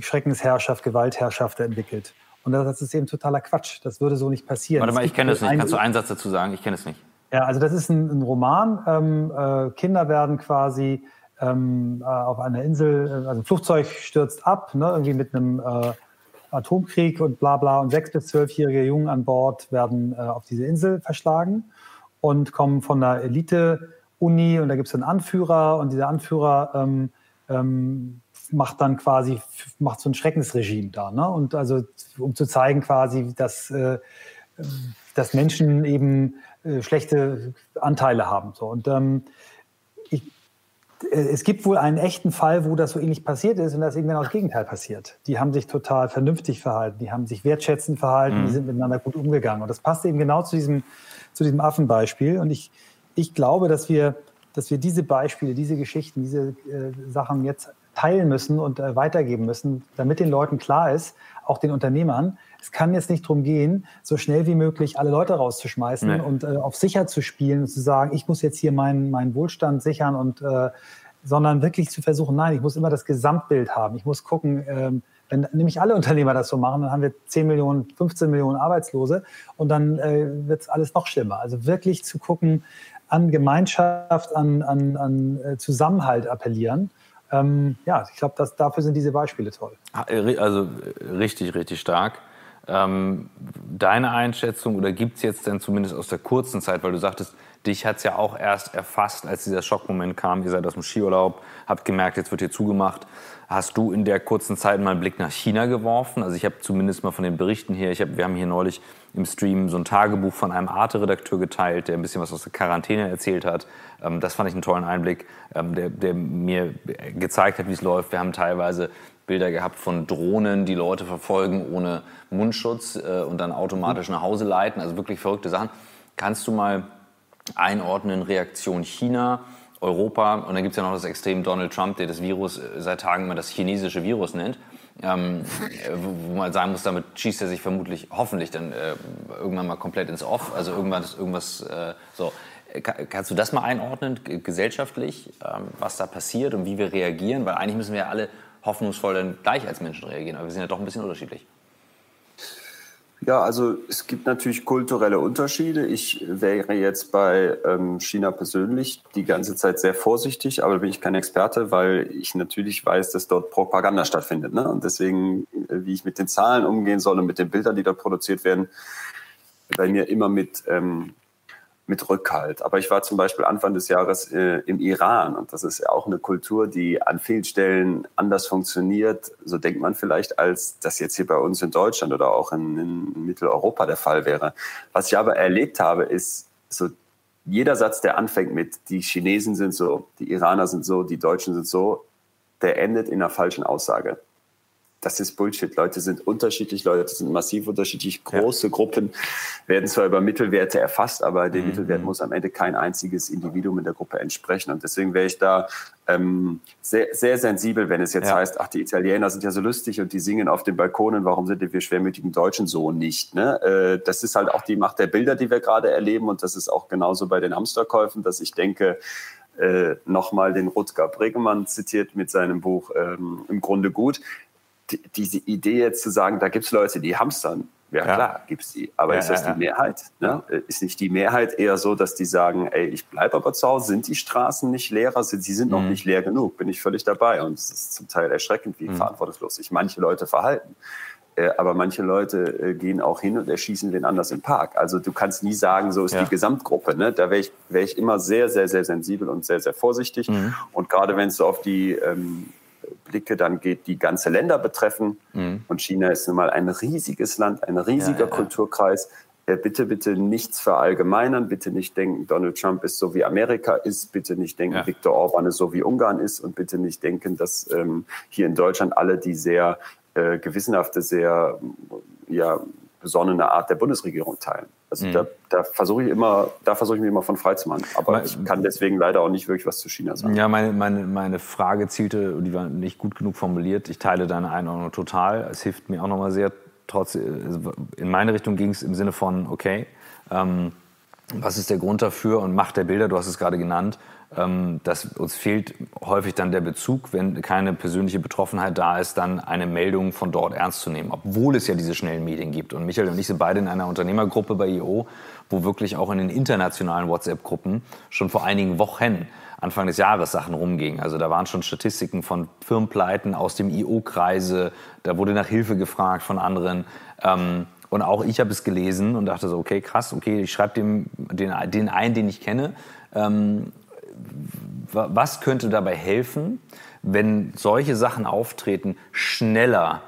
Schreckensherrschaft, Gewaltherrschaft entwickelt. Und das ist eben totaler Quatsch. Das würde so nicht passieren. Warte mal, ich kenne das nicht. Kannst du einen Satz dazu sagen? Ich kenne es nicht. Ja, also das ist ein, ein Roman. Ähm, äh, Kinder werden quasi ähm, äh, auf einer Insel, äh, also ein Flugzeug stürzt ab, ne, irgendwie mit einem äh, Atomkrieg und bla bla. Und sechs bis zwölfjährige Jungen an Bord werden äh, auf diese Insel verschlagen und kommen von der Elite-Uni und da gibt es einen Anführer und dieser Anführer ähm, ähm, macht dann quasi, macht so ein Schreckensregime da. Ne? Und also, um zu zeigen quasi, dass, äh, dass Menschen eben äh, schlechte Anteile haben. So. Und ähm, äh, es gibt wohl einen echten Fall, wo das so ähnlich passiert ist und das irgendwann auch das Gegenteil passiert. Die haben sich total vernünftig verhalten, die haben sich wertschätzend verhalten, mhm. die sind miteinander gut umgegangen. Und das passt eben genau zu diesem, zu diesem Affenbeispiel. Und ich, ich glaube, dass wir, dass wir diese Beispiele, diese Geschichten, diese äh, Sachen jetzt teilen müssen und äh, weitergeben müssen, damit den Leuten klar ist, auch den Unternehmern, es kann jetzt nicht darum gehen, so schnell wie möglich alle Leute rauszuschmeißen nee. und äh, auf sicher zu spielen und zu sagen, ich muss jetzt hier meinen, meinen Wohlstand sichern und äh, sondern wirklich zu versuchen, nein, ich muss immer das Gesamtbild haben. Ich muss gucken, ähm, wenn nämlich alle Unternehmer das so machen, dann haben wir 10 Millionen, 15 Millionen Arbeitslose und dann äh, wird es alles noch schlimmer. Also wirklich zu gucken, an Gemeinschaft, an, an, an äh, Zusammenhalt appellieren ähm, ja, ich glaube, dafür sind diese Beispiele toll. Ah, äh, also äh, richtig, richtig stark. Ähm, deine Einschätzung oder gibt es jetzt denn zumindest aus der kurzen Zeit, weil du sagtest, dich hat es ja auch erst erfasst, als dieser Schockmoment kam, ihr seid aus dem Skiurlaub, habt gemerkt, jetzt wird hier zugemacht. Hast du in der kurzen Zeit mal einen Blick nach China geworfen? Also ich habe zumindest mal von den Berichten hier, ich hab, wir haben hier neulich im Stream so ein Tagebuch von einem Arte-Redakteur geteilt, der ein bisschen was aus der Quarantäne erzählt hat. Ähm, das fand ich einen tollen Einblick, ähm, der, der mir gezeigt hat, wie es läuft. Wir haben teilweise Bilder gehabt von Drohnen, die Leute verfolgen ohne Mundschutz äh, und dann automatisch nach Hause leiten. Also wirklich verrückte Sachen. Kannst du mal einordnen, Reaktion China, Europa und dann gibt es ja noch das Extrem Donald Trump, der das Virus äh, seit Tagen mal das chinesische Virus nennt. Ähm, wo man sagen muss, damit schießt er sich vermutlich, hoffentlich dann äh, irgendwann mal komplett ins Off. Also irgendwann ist irgendwas äh, so. Kannst du das mal einordnen, gesellschaftlich, ähm, was da passiert und wie wir reagieren? Weil eigentlich müssen wir ja alle hoffnungsvoll dann gleich als Menschen reagieren, aber wir sind ja doch ein bisschen unterschiedlich. Ja, also es gibt natürlich kulturelle Unterschiede. Ich wäre jetzt bei ähm, China persönlich die ganze Zeit sehr vorsichtig, aber da bin ich kein Experte, weil ich natürlich weiß, dass dort Propaganda stattfindet. Ne? Und deswegen, äh, wie ich mit den Zahlen umgehen soll und mit den Bildern, die dort produziert werden, bei mir immer mit ähm, mit Rückhalt. Aber ich war zum Beispiel Anfang des Jahres äh, im Iran und das ist ja auch eine Kultur, die an vielen Stellen anders funktioniert. So denkt man vielleicht, als das jetzt hier bei uns in Deutschland oder auch in, in Mitteleuropa der Fall wäre. Was ich aber erlebt habe, ist so jeder Satz, der anfängt mit die Chinesen sind so, die Iraner sind so, die Deutschen sind so, der endet in einer falschen Aussage das ist Bullshit. Leute sind unterschiedlich, Leute sind massiv unterschiedlich. Große ja. Gruppen werden zwar über Mittelwerte erfasst, aber der mhm. Mittelwert muss am Ende kein einziges Individuum in der Gruppe entsprechen. Und deswegen wäre ich da ähm, sehr, sehr sensibel, wenn es jetzt ja. heißt, ach, die Italiener sind ja so lustig und die singen auf den Balkonen, warum sind wir schwermütigen Deutschen so nicht? Ne? Äh, das ist halt auch die Macht der Bilder, die wir gerade erleben. Und das ist auch genauso bei den Hamsterkäufen, dass ich denke, äh, nochmal den Rutger Bregemann zitiert mit seinem Buch ähm, Im Grunde gut die, diese Idee jetzt zu sagen, da gibt es Leute, die hamstern, ja, ja. klar, gibt es die. Aber ja, ist das ja, die Mehrheit? Ne? Ist nicht die Mehrheit eher so, dass die sagen, ey, ich bleibe aber zu Hause, sind die Straßen nicht leerer? Sie sind noch mhm. nicht leer genug, bin ich völlig dabei. Und es ist zum Teil erschreckend, wie mhm. verantwortungslos sich manche Leute verhalten. Äh, aber manche Leute äh, gehen auch hin und erschießen den anders im Park. Also du kannst nie sagen, so ist die Gesamtgruppe. Ne? Da wäre ich, wär ich immer sehr, sehr, sehr sensibel und sehr, sehr vorsichtig. Mhm. Und gerade wenn es so auf die ähm, blicke, dann geht die ganze Länder betreffen. Mhm. Und China ist nun mal ein riesiges Land, ein riesiger ja, ja, Kulturkreis. Äh, bitte, bitte nichts verallgemeinern, bitte nicht denken, Donald Trump ist so wie Amerika ist, bitte nicht denken, ja. Viktor Orban ist so wie Ungarn ist und bitte nicht denken, dass ähm, hier in Deutschland alle die sehr äh, gewissenhafte, sehr ja, besonnene Art der Bundesregierung teilen. Also mhm. da, da versuche ich immer, da versuche ich mich immer von frei zu machen. Aber ich kann deswegen leider auch nicht wirklich was zu China sagen. Ja, meine, meine, meine Frage zielte, die war nicht gut genug formuliert. Ich teile deine Einordnung total. Es hilft mir auch nochmal sehr. Trotz, in meine Richtung ging es im Sinne von, okay, ähm, Was ist der Grund dafür und Macht der Bilder, du hast es gerade genannt, ähm, dass uns fehlt häufig dann der Bezug, wenn keine persönliche Betroffenheit da ist, dann eine Meldung von dort ernst zu nehmen, obwohl es ja diese schnellen Medien gibt. Und Michael und ich sind beide in einer Unternehmergruppe bei IO, wo wirklich auch in den internationalen WhatsApp-Gruppen schon vor einigen Wochen Anfang des Jahres Sachen rumgingen. Also da waren schon Statistiken von Firmenpleiten aus dem IO-Kreise, da wurde nach Hilfe gefragt von anderen. Ähm, und auch ich habe es gelesen und dachte so, okay, krass, okay, ich schreibe dem den, den ein, den ich kenne. Ähm, was könnte dabei helfen, wenn solche Sachen auftreten, schneller,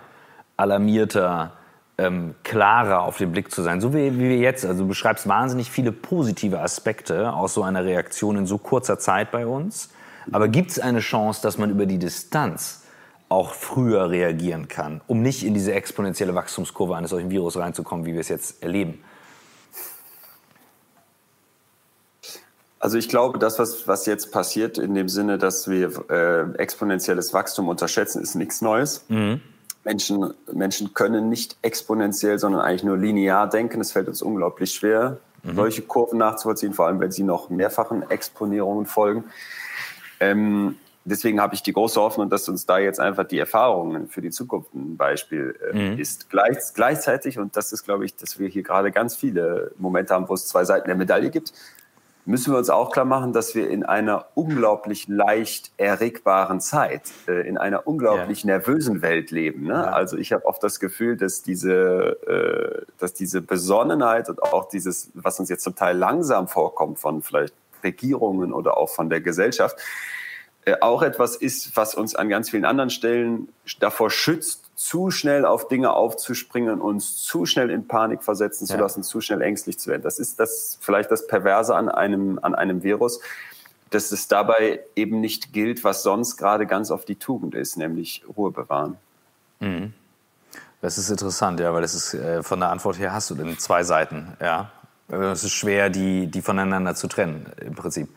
alarmierter, ähm, klarer auf den Blick zu sein, so wie, wie wir jetzt. Also du beschreibst wahnsinnig viele positive Aspekte aus so einer Reaktion in so kurzer Zeit bei uns. Aber gibt es eine Chance, dass man über die Distanz auch früher reagieren kann, um nicht in diese exponentielle Wachstumskurve eines solchen Virus reinzukommen, wie wir es jetzt erleben? Also ich glaube, das, was, was jetzt passiert, in dem Sinne, dass wir äh, exponentielles Wachstum unterschätzen, ist nichts Neues. Mhm. Menschen, Menschen können nicht exponentiell, sondern eigentlich nur linear denken. Es fällt uns unglaublich schwer, mhm. solche Kurven nachzuvollziehen, vor allem wenn sie noch mehrfachen Exponierungen folgen. Ähm, deswegen habe ich die große Hoffnung, dass uns da jetzt einfach die Erfahrungen für die Zukunft ein Beispiel äh, mhm. ist. Gleich, gleichzeitig, und das ist, glaube ich, dass wir hier gerade ganz viele Momente haben, wo es zwei Seiten der Medaille gibt müssen wir uns auch klar machen, dass wir in einer unglaublich leicht erregbaren Zeit, äh, in einer unglaublich ja. nervösen Welt leben. Ne? Ja. Also ich habe oft das Gefühl, dass diese, äh, dass diese Besonnenheit und auch dieses, was uns jetzt zum Teil langsam vorkommt von vielleicht Regierungen oder auch von der Gesellschaft, äh, auch etwas ist, was uns an ganz vielen anderen Stellen davor schützt, zu schnell auf Dinge aufzuspringen, uns zu schnell in Panik versetzen zu lassen, zu schnell ängstlich zu werden. Das ist das vielleicht das Perverse an einem, an einem Virus, dass es dabei eben nicht gilt, was sonst gerade ganz auf die Tugend ist, nämlich Ruhe bewahren. Mhm. Das ist interessant, ja, weil das ist äh, von der Antwort her hast du denn zwei Seiten, ja. Es ist schwer, die, die voneinander zu trennen, im Prinzip.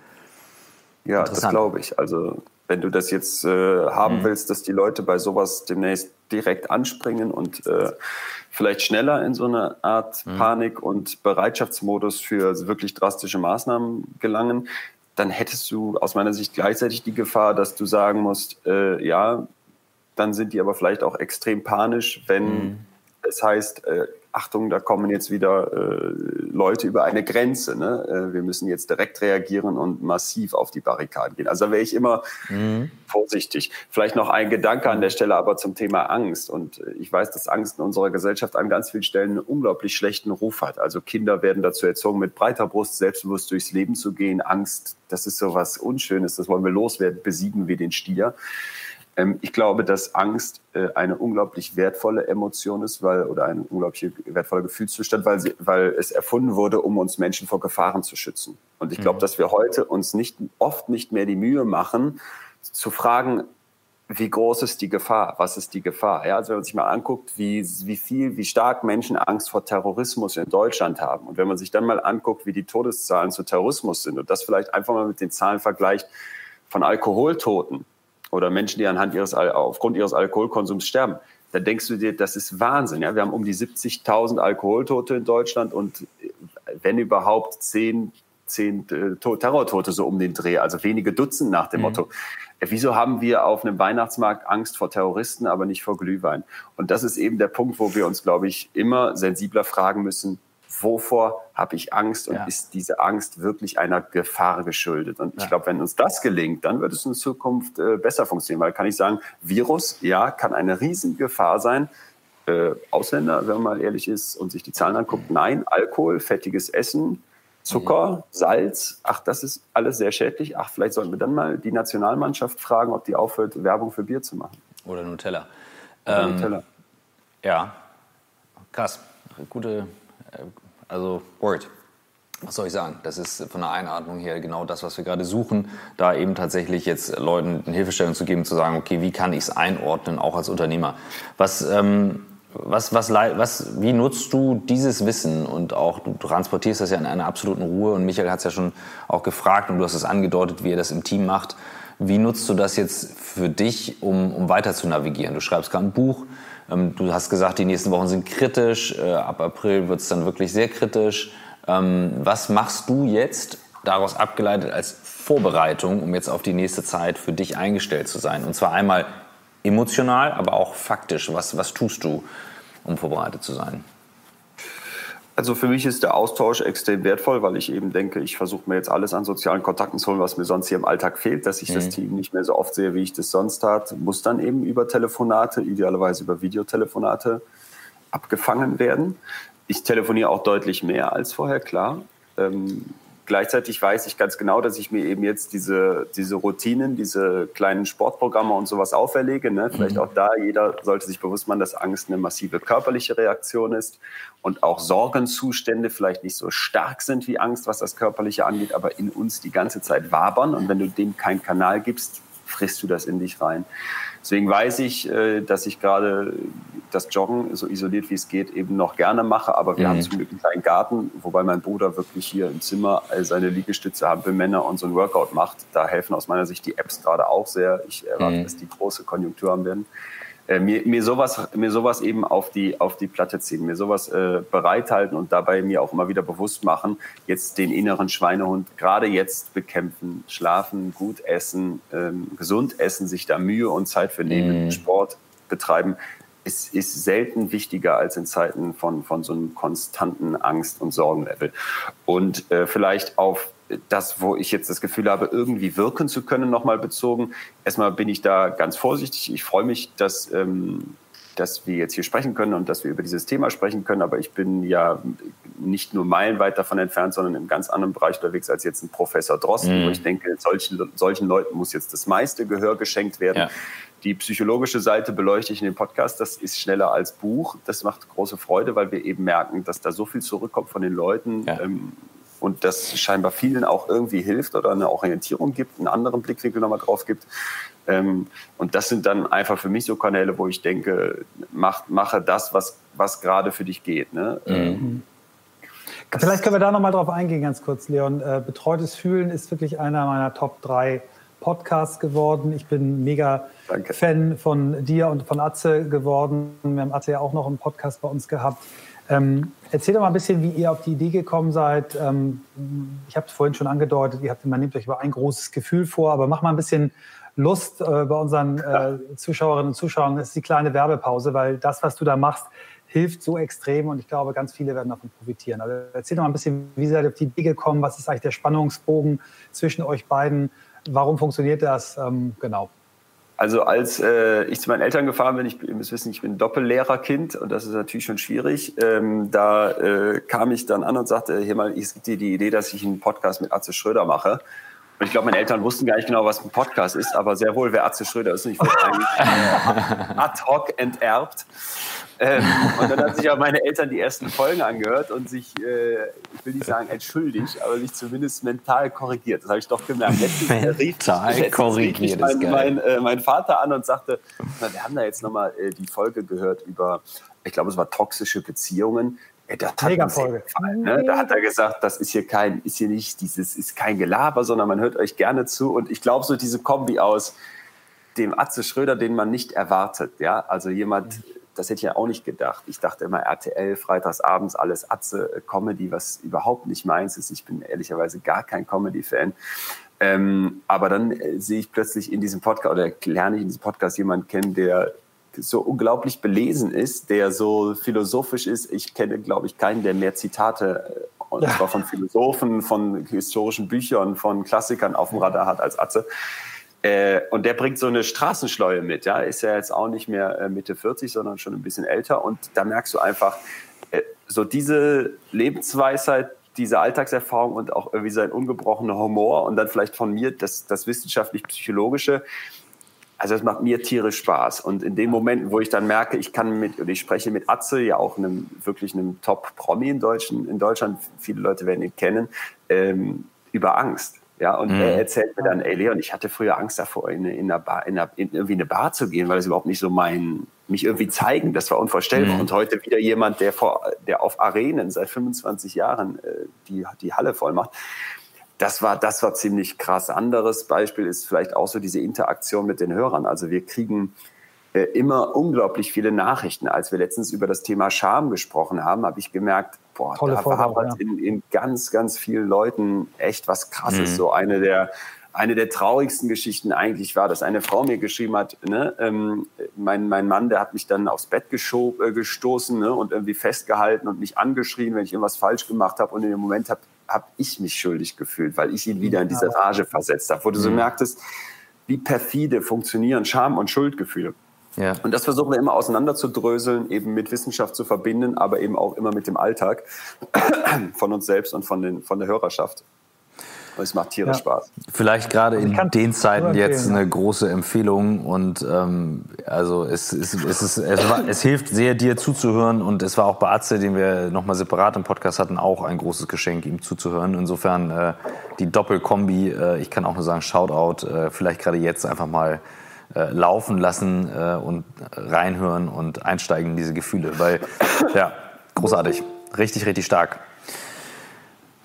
Ja, das glaube ich. Also wenn du das jetzt äh, haben mhm. willst, dass die Leute bei sowas demnächst direkt anspringen und äh, vielleicht schneller in so eine Art mhm. Panik- und Bereitschaftsmodus für wirklich drastische Maßnahmen gelangen, dann hättest du aus meiner Sicht gleichzeitig die Gefahr, dass du sagen musst, äh, ja, dann sind die aber vielleicht auch extrem panisch, wenn mhm. es heißt, äh, Achtung, da kommen jetzt wieder äh, Leute über eine Grenze. Ne? Äh, wir müssen jetzt direkt reagieren und massiv auf die Barrikaden gehen. Also da wäre ich immer mhm. vorsichtig. Vielleicht noch ein Gedanke an der Stelle aber zum Thema Angst. Und äh, ich weiß, dass Angst in unserer Gesellschaft an ganz vielen Stellen einen unglaublich schlechten Ruf hat. Also Kinder werden dazu erzogen, mit breiter Brust selbstbewusst durchs Leben zu gehen. Angst, das ist so was Unschönes, das wollen wir loswerden, besiegen wir den Stier. Ähm, ich glaube, dass Angst äh, eine unglaublich wertvolle Emotion ist, weil oder ein unglaublich wertvoller Gefühlszustand, weil, sie, weil es erfunden wurde, um uns Menschen vor Gefahren zu schützen. Und ich glaube, mhm. dass wir heute uns nicht oft nicht mehr die Mühe machen, zu fragen, wie groß ist die Gefahr? Was ist die Gefahr? Ja, also wenn man sich mal anguckt, wie, wie viel, wie stark Menschen Angst vor Terrorismus in Deutschland haben. Und wenn man sich dann mal anguckt, wie die Todeszahlen zu Terrorismus sind und das vielleicht einfach mal mit den Zahlen vergleicht von Alkoholtoten, oder Menschen, die anhand ihres, aufgrund ihres Alkoholkonsums sterben, dann denkst du dir, das ist Wahnsinn. Ja? Wir haben um die 70.000 Alkoholtote in Deutschland und äh, wenn überhaupt 10, 10 äh, Terrortote so um den Dreh, also wenige Dutzend nach dem mhm. Motto. Äh, wieso haben wir auf einem Weihnachtsmarkt Angst vor Terroristen, aber nicht vor Glühwein? Und das ist eben der Punkt, wo wir uns, glaube ich, immer sensibler fragen müssen, wovor habe ich Angst und ja. ist diese Angst wirklich einer Gefahr geschuldet? Und ja. ich glaube, wenn uns das gelingt, dann wird es in Zukunft äh, besser funktionieren, weil kann ich sagen, Virus, ja, kann eine Riesengefahr sein. Äh, Ausländer, wenn man mal ehrlich ist und sich die Zahlen anguckt, nein, Alkohol, fettiges Essen, Zucker, mhm. Salz, ach, das ist alles sehr schädlich. Ach, vielleicht sollten wir dann mal die Nationalmannschaft fragen, ob die aufhört, Werbung für Bier zu machen. Oder Nutella. Oder ähm, Nutella. Ja, krass. Gute, äh, also Word. Was soll ich sagen? Das ist von der Einatmung her genau das, was wir gerade suchen, da eben tatsächlich jetzt Leuten eine Hilfestellung zu geben, zu sagen, okay, wie kann ich es einordnen, auch als Unternehmer? Was, ähm, was, was, was, wie nutzt du dieses Wissen und auch du transportierst das ja in einer absoluten Ruhe und Michael hat es ja schon auch gefragt und du hast es angedeutet, wie er das im Team macht. Wie nutzt du das jetzt für dich, um, um weiter zu navigieren? Du schreibst gerade ein Buch, du hast gesagt, die nächsten Wochen sind kritisch. Äh, ab April wird es dann wirklich sehr kritisch. Ähm, was machst du jetzt daraus abgeleitet als Vorbereitung, um jetzt auf die nächste Zeit für dich eingestellt zu sein? Und zwar einmal emotional, aber auch faktisch. Was, was tust du, um vorbereitet zu sein? Also für mich ist der Austausch extrem wertvoll, weil ich eben denke, ich versuche mir jetzt alles an sozialen Kontakten zu holen, was mir sonst hier im Alltag fehlt, dass ich mhm. das Team nicht mehr so oft sehe, wie ich das sonst tat, muss dann eben über Telefonate, idealerweise über Videotelefonate abgefangen werden. Ich telefoniere auch deutlich mehr als vorher, klar. Ähm, gleichzeitig weiß ich ganz genau, dass ich mir eben jetzt diese, diese Routinen, diese kleinen Sportprogramme und sowas auferlege. Ne? Vielleicht mhm. auch da, jeder sollte sich bewusst machen, dass Angst eine massive körperliche Reaktion ist und auch Sorgenzustände vielleicht nicht so stark sind wie Angst, was das Körperliche angeht, aber in uns die ganze Zeit wabern. Und wenn du dem keinen Kanal gibst, frisst du das in dich rein. Deswegen weiß ich, äh, dass ich gerade das Joggen, so isoliert wie es geht, eben noch gerne mache. Aber wir mhm. haben zum Glück einen kleinen Garten, wobei mein Bruder wirklich hier im Zimmer seine Liegestütze haben für Männer und so ein Workout macht. Da helfen aus meiner Sicht die Apps gerade auch sehr. Ich erwarte, mhm. dass die große Konjunktur haben werden äh, mir, mir sowas mir sowas eben auf die auf die Platte ziehen, mir sowas äh, bereithalten und dabei mir auch immer wieder bewusst machen, jetzt den inneren Schweinehund gerade jetzt bekämpfen, schlafen, gut essen, ähm, gesund essen, sich da Mühe und Zeit für nehmen, mm. Sport betreiben, ist, ist selten wichtiger als in Zeiten von von so einem konstanten Angst und Sorgenlevel und äh, vielleicht auf das, wo ich jetzt das Gefühl habe, irgendwie wirken zu können, nochmal bezogen. Erstmal bin ich da ganz vorsichtig. Ich freue mich, dass, ähm, dass wir jetzt hier sprechen können und dass wir über dieses Thema sprechen können. Aber ich bin ja nicht nur meilenweit davon entfernt, sondern im ganz anderen Bereich unterwegs als jetzt ein Professor Drosten, mhm. wo ich denke, solchen, solchen Leuten muss jetzt das meiste Gehör geschenkt werden. Ja. Die psychologische Seite beleuchte ich in dem Podcast. Das ist schneller als Buch. Das macht große Freude, weil wir eben merken, dass da so viel zurückkommt von den Leuten. Ja. Ähm, und das scheinbar vielen auch irgendwie hilft oder eine Orientierung gibt, einen anderen Blickwinkel nochmal drauf gibt. Ähm, und das sind dann einfach für mich so Kanäle, wo ich denke, mach, mache das, was, was gerade für dich geht. Ne? Mhm. Ähm, Vielleicht können wir da nochmal drauf eingehen, ganz kurz, Leon. Äh, Betreutes Fühlen ist wirklich einer meiner Top 3 Podcasts geworden. Ich bin mega Danke. Fan von dir und von Atze geworden. Wir haben Atze ja auch noch einen Podcast bei uns gehabt. Ähm, erzähl doch mal ein bisschen, wie ihr auf die Idee gekommen seid. Ähm, ich habe es vorhin schon angedeutet, ihr habt, man nehmt euch über ein großes Gefühl vor, aber mach mal ein bisschen Lust äh, bei unseren äh, Zuschauerinnen und Zuschauern. Das ist die kleine Werbepause, weil das, was du da machst, hilft so extrem und ich glaube, ganz viele werden davon profitieren. Also erzähl doch mal ein bisschen, wie seid ihr auf die Idee gekommen? Was ist eigentlich der Spannungsbogen zwischen euch beiden? Warum funktioniert das? Ähm, genau. Also als äh, ich zu meinen Eltern gefahren bin, ich, ihr müsst wissen, ich bin Doppellehrerkind und das ist natürlich schon schwierig. Ähm, da äh, kam ich dann an und sagte, hier mal, es gibt dir die Idee, dass ich einen Podcast mit Atze Schröder mache. Und ich glaube, meine Eltern wussten gar nicht genau, was ein Podcast ist, aber sehr wohl, wer Atze Schröder ist. Und ich wurde eigentlich ad hoc enterbt. Ähm, und dann haben sich auch meine Eltern die ersten Folgen angehört und sich, äh, ich will nicht sagen entschuldigt, aber sich zumindest mental korrigiert. Das habe ich doch gemerkt. Letztens mental rief, korrigiert. Mein, mein, äh, mein, Vater an und sagte, na, wir haben da jetzt nochmal äh, die Folge gehört über, ich glaube, es war toxische Beziehungen. Ja, das hat Mega Folge. Gefallen, ne? Da hat er gesagt, das ist hier kein, ist hier nicht dieses, ist kein Gelaber, sondern man hört euch gerne zu. Und ich glaube, so diese Kombi aus dem Atze Schröder, den man nicht erwartet, ja, also jemand, das hätte ich ja auch nicht gedacht. Ich dachte immer RTL, freitags abends alles Atze, äh, Comedy, was überhaupt nicht meins ist. Ich bin ehrlicherweise gar kein Comedy-Fan. Ähm, aber dann äh, sehe ich plötzlich in diesem Podcast oder lerne ich in diesem Podcast jemanden kennen, der so unglaublich belesen ist, der so philosophisch ist. Ich kenne, glaube ich, keinen, der mehr Zitate, äh, und zwar von Philosophen, von historischen Büchern, von Klassikern auf dem Radar hat als Atze. Äh, und der bringt so eine Straßenschleue mit. Ja, ist ja jetzt auch nicht mehr äh, Mitte 40, sondern schon ein bisschen älter. Und da merkst du einfach, äh, so diese Lebensweisheit, diese Alltagserfahrung und auch irgendwie sein ungebrochener Humor und dann vielleicht von mir das, das wissenschaftlich-psychologische. Also es macht mir tierisch Spaß. Und in den Momenten, wo ich dann merke, ich kann mit, oder ich spreche mit Atze, ja auch einem wirklich einem Top-Promi in, in Deutschland, viele Leute werden ihn kennen, ähm, über Angst. Ja, und mhm. er erzählt mir dann, ey Leon, ich hatte früher Angst davor, in, in, einer Bar, in, einer, in irgendwie eine Bar zu gehen, weil es überhaupt nicht so mein, mich irgendwie zeigen, das war unvorstellbar. Mhm. Und heute wieder jemand, der vor, der auf Arenen seit 25 Jahren äh, die, die Halle voll macht. Das war, das war ziemlich krass. Anderes Beispiel ist vielleicht auch so diese Interaktion mit den Hörern. Also wir kriegen äh, immer unglaublich viele Nachrichten. Als wir letztens über das Thema Scham gesprochen haben, habe ich gemerkt, boah, Tolle da Vorgabe, war ja. in, in, ganz, ganz vielen Leuten echt was Krasses. Mhm. So eine der, eine der traurigsten Geschichten eigentlich war, dass eine Frau mir geschrieben hat, ne, ähm, mein, mein Mann, der hat mich dann aufs Bett geschob, äh, gestoßen ne, und irgendwie festgehalten und mich angeschrien, wenn ich irgendwas falsch gemacht habe. Und in dem Moment habe hab ich mich schuldig gefühlt, weil ich ihn wieder in diese Rage versetzt habe, wo du so mhm. merktest, wie perfide funktionieren Scham und Schuldgefühle. Ja. Und das versuchen wir immer auseinanderzudröseln, eben mit Wissenschaft zu verbinden, aber eben auch immer mit dem Alltag von uns selbst und von, den, von der Hörerschaft. Und es macht tierisch ja. Spaß. Vielleicht gerade in den Zeiten jetzt eine große Empfehlung und ähm, also es, es, es, ist, es, war, es hilft sehr, dir zuzuhören und es war auch bei Atze, den wir nochmal separat im Podcast hatten, auch ein großes Geschenk, ihm zuzuhören. Insofern äh, die Doppelkombi, äh, ich kann auch nur sagen, Shoutout, äh, vielleicht gerade jetzt einfach mal äh, laufen lassen äh, und reinhören und einsteigen in diese Gefühle, weil ja, großartig, richtig, richtig stark.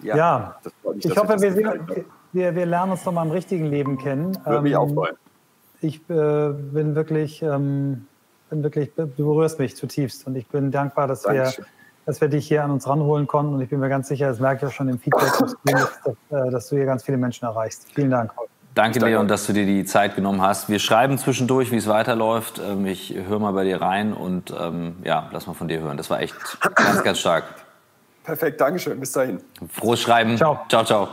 Ja, ja mich, ich hoffe, wir, wir, wir, lernen uns noch mal im richtigen Leben kennen. Würde ähm, mich auch freuen. Ich äh, bin wirklich, ähm, bin wirklich, du berührst mich zutiefst und ich bin dankbar, dass wir, dass wir dich hier an uns ranholen konnten und ich bin mir ganz sicher, das merke ich auch schon im Feedback, dass, äh, dass du hier ganz viele Menschen erreichst. Vielen Dank. Danke, Leon, dass du dir die Zeit genommen hast. Wir schreiben zwischendurch, wie es weiterläuft. Ähm, ich höre mal bei dir rein und ähm, ja, lass mal von dir hören. Das war echt ganz, ganz stark. Perfekt, Dankeschön. Bis dahin. Frohes Schreiben. Ciao. Ciao, ciao.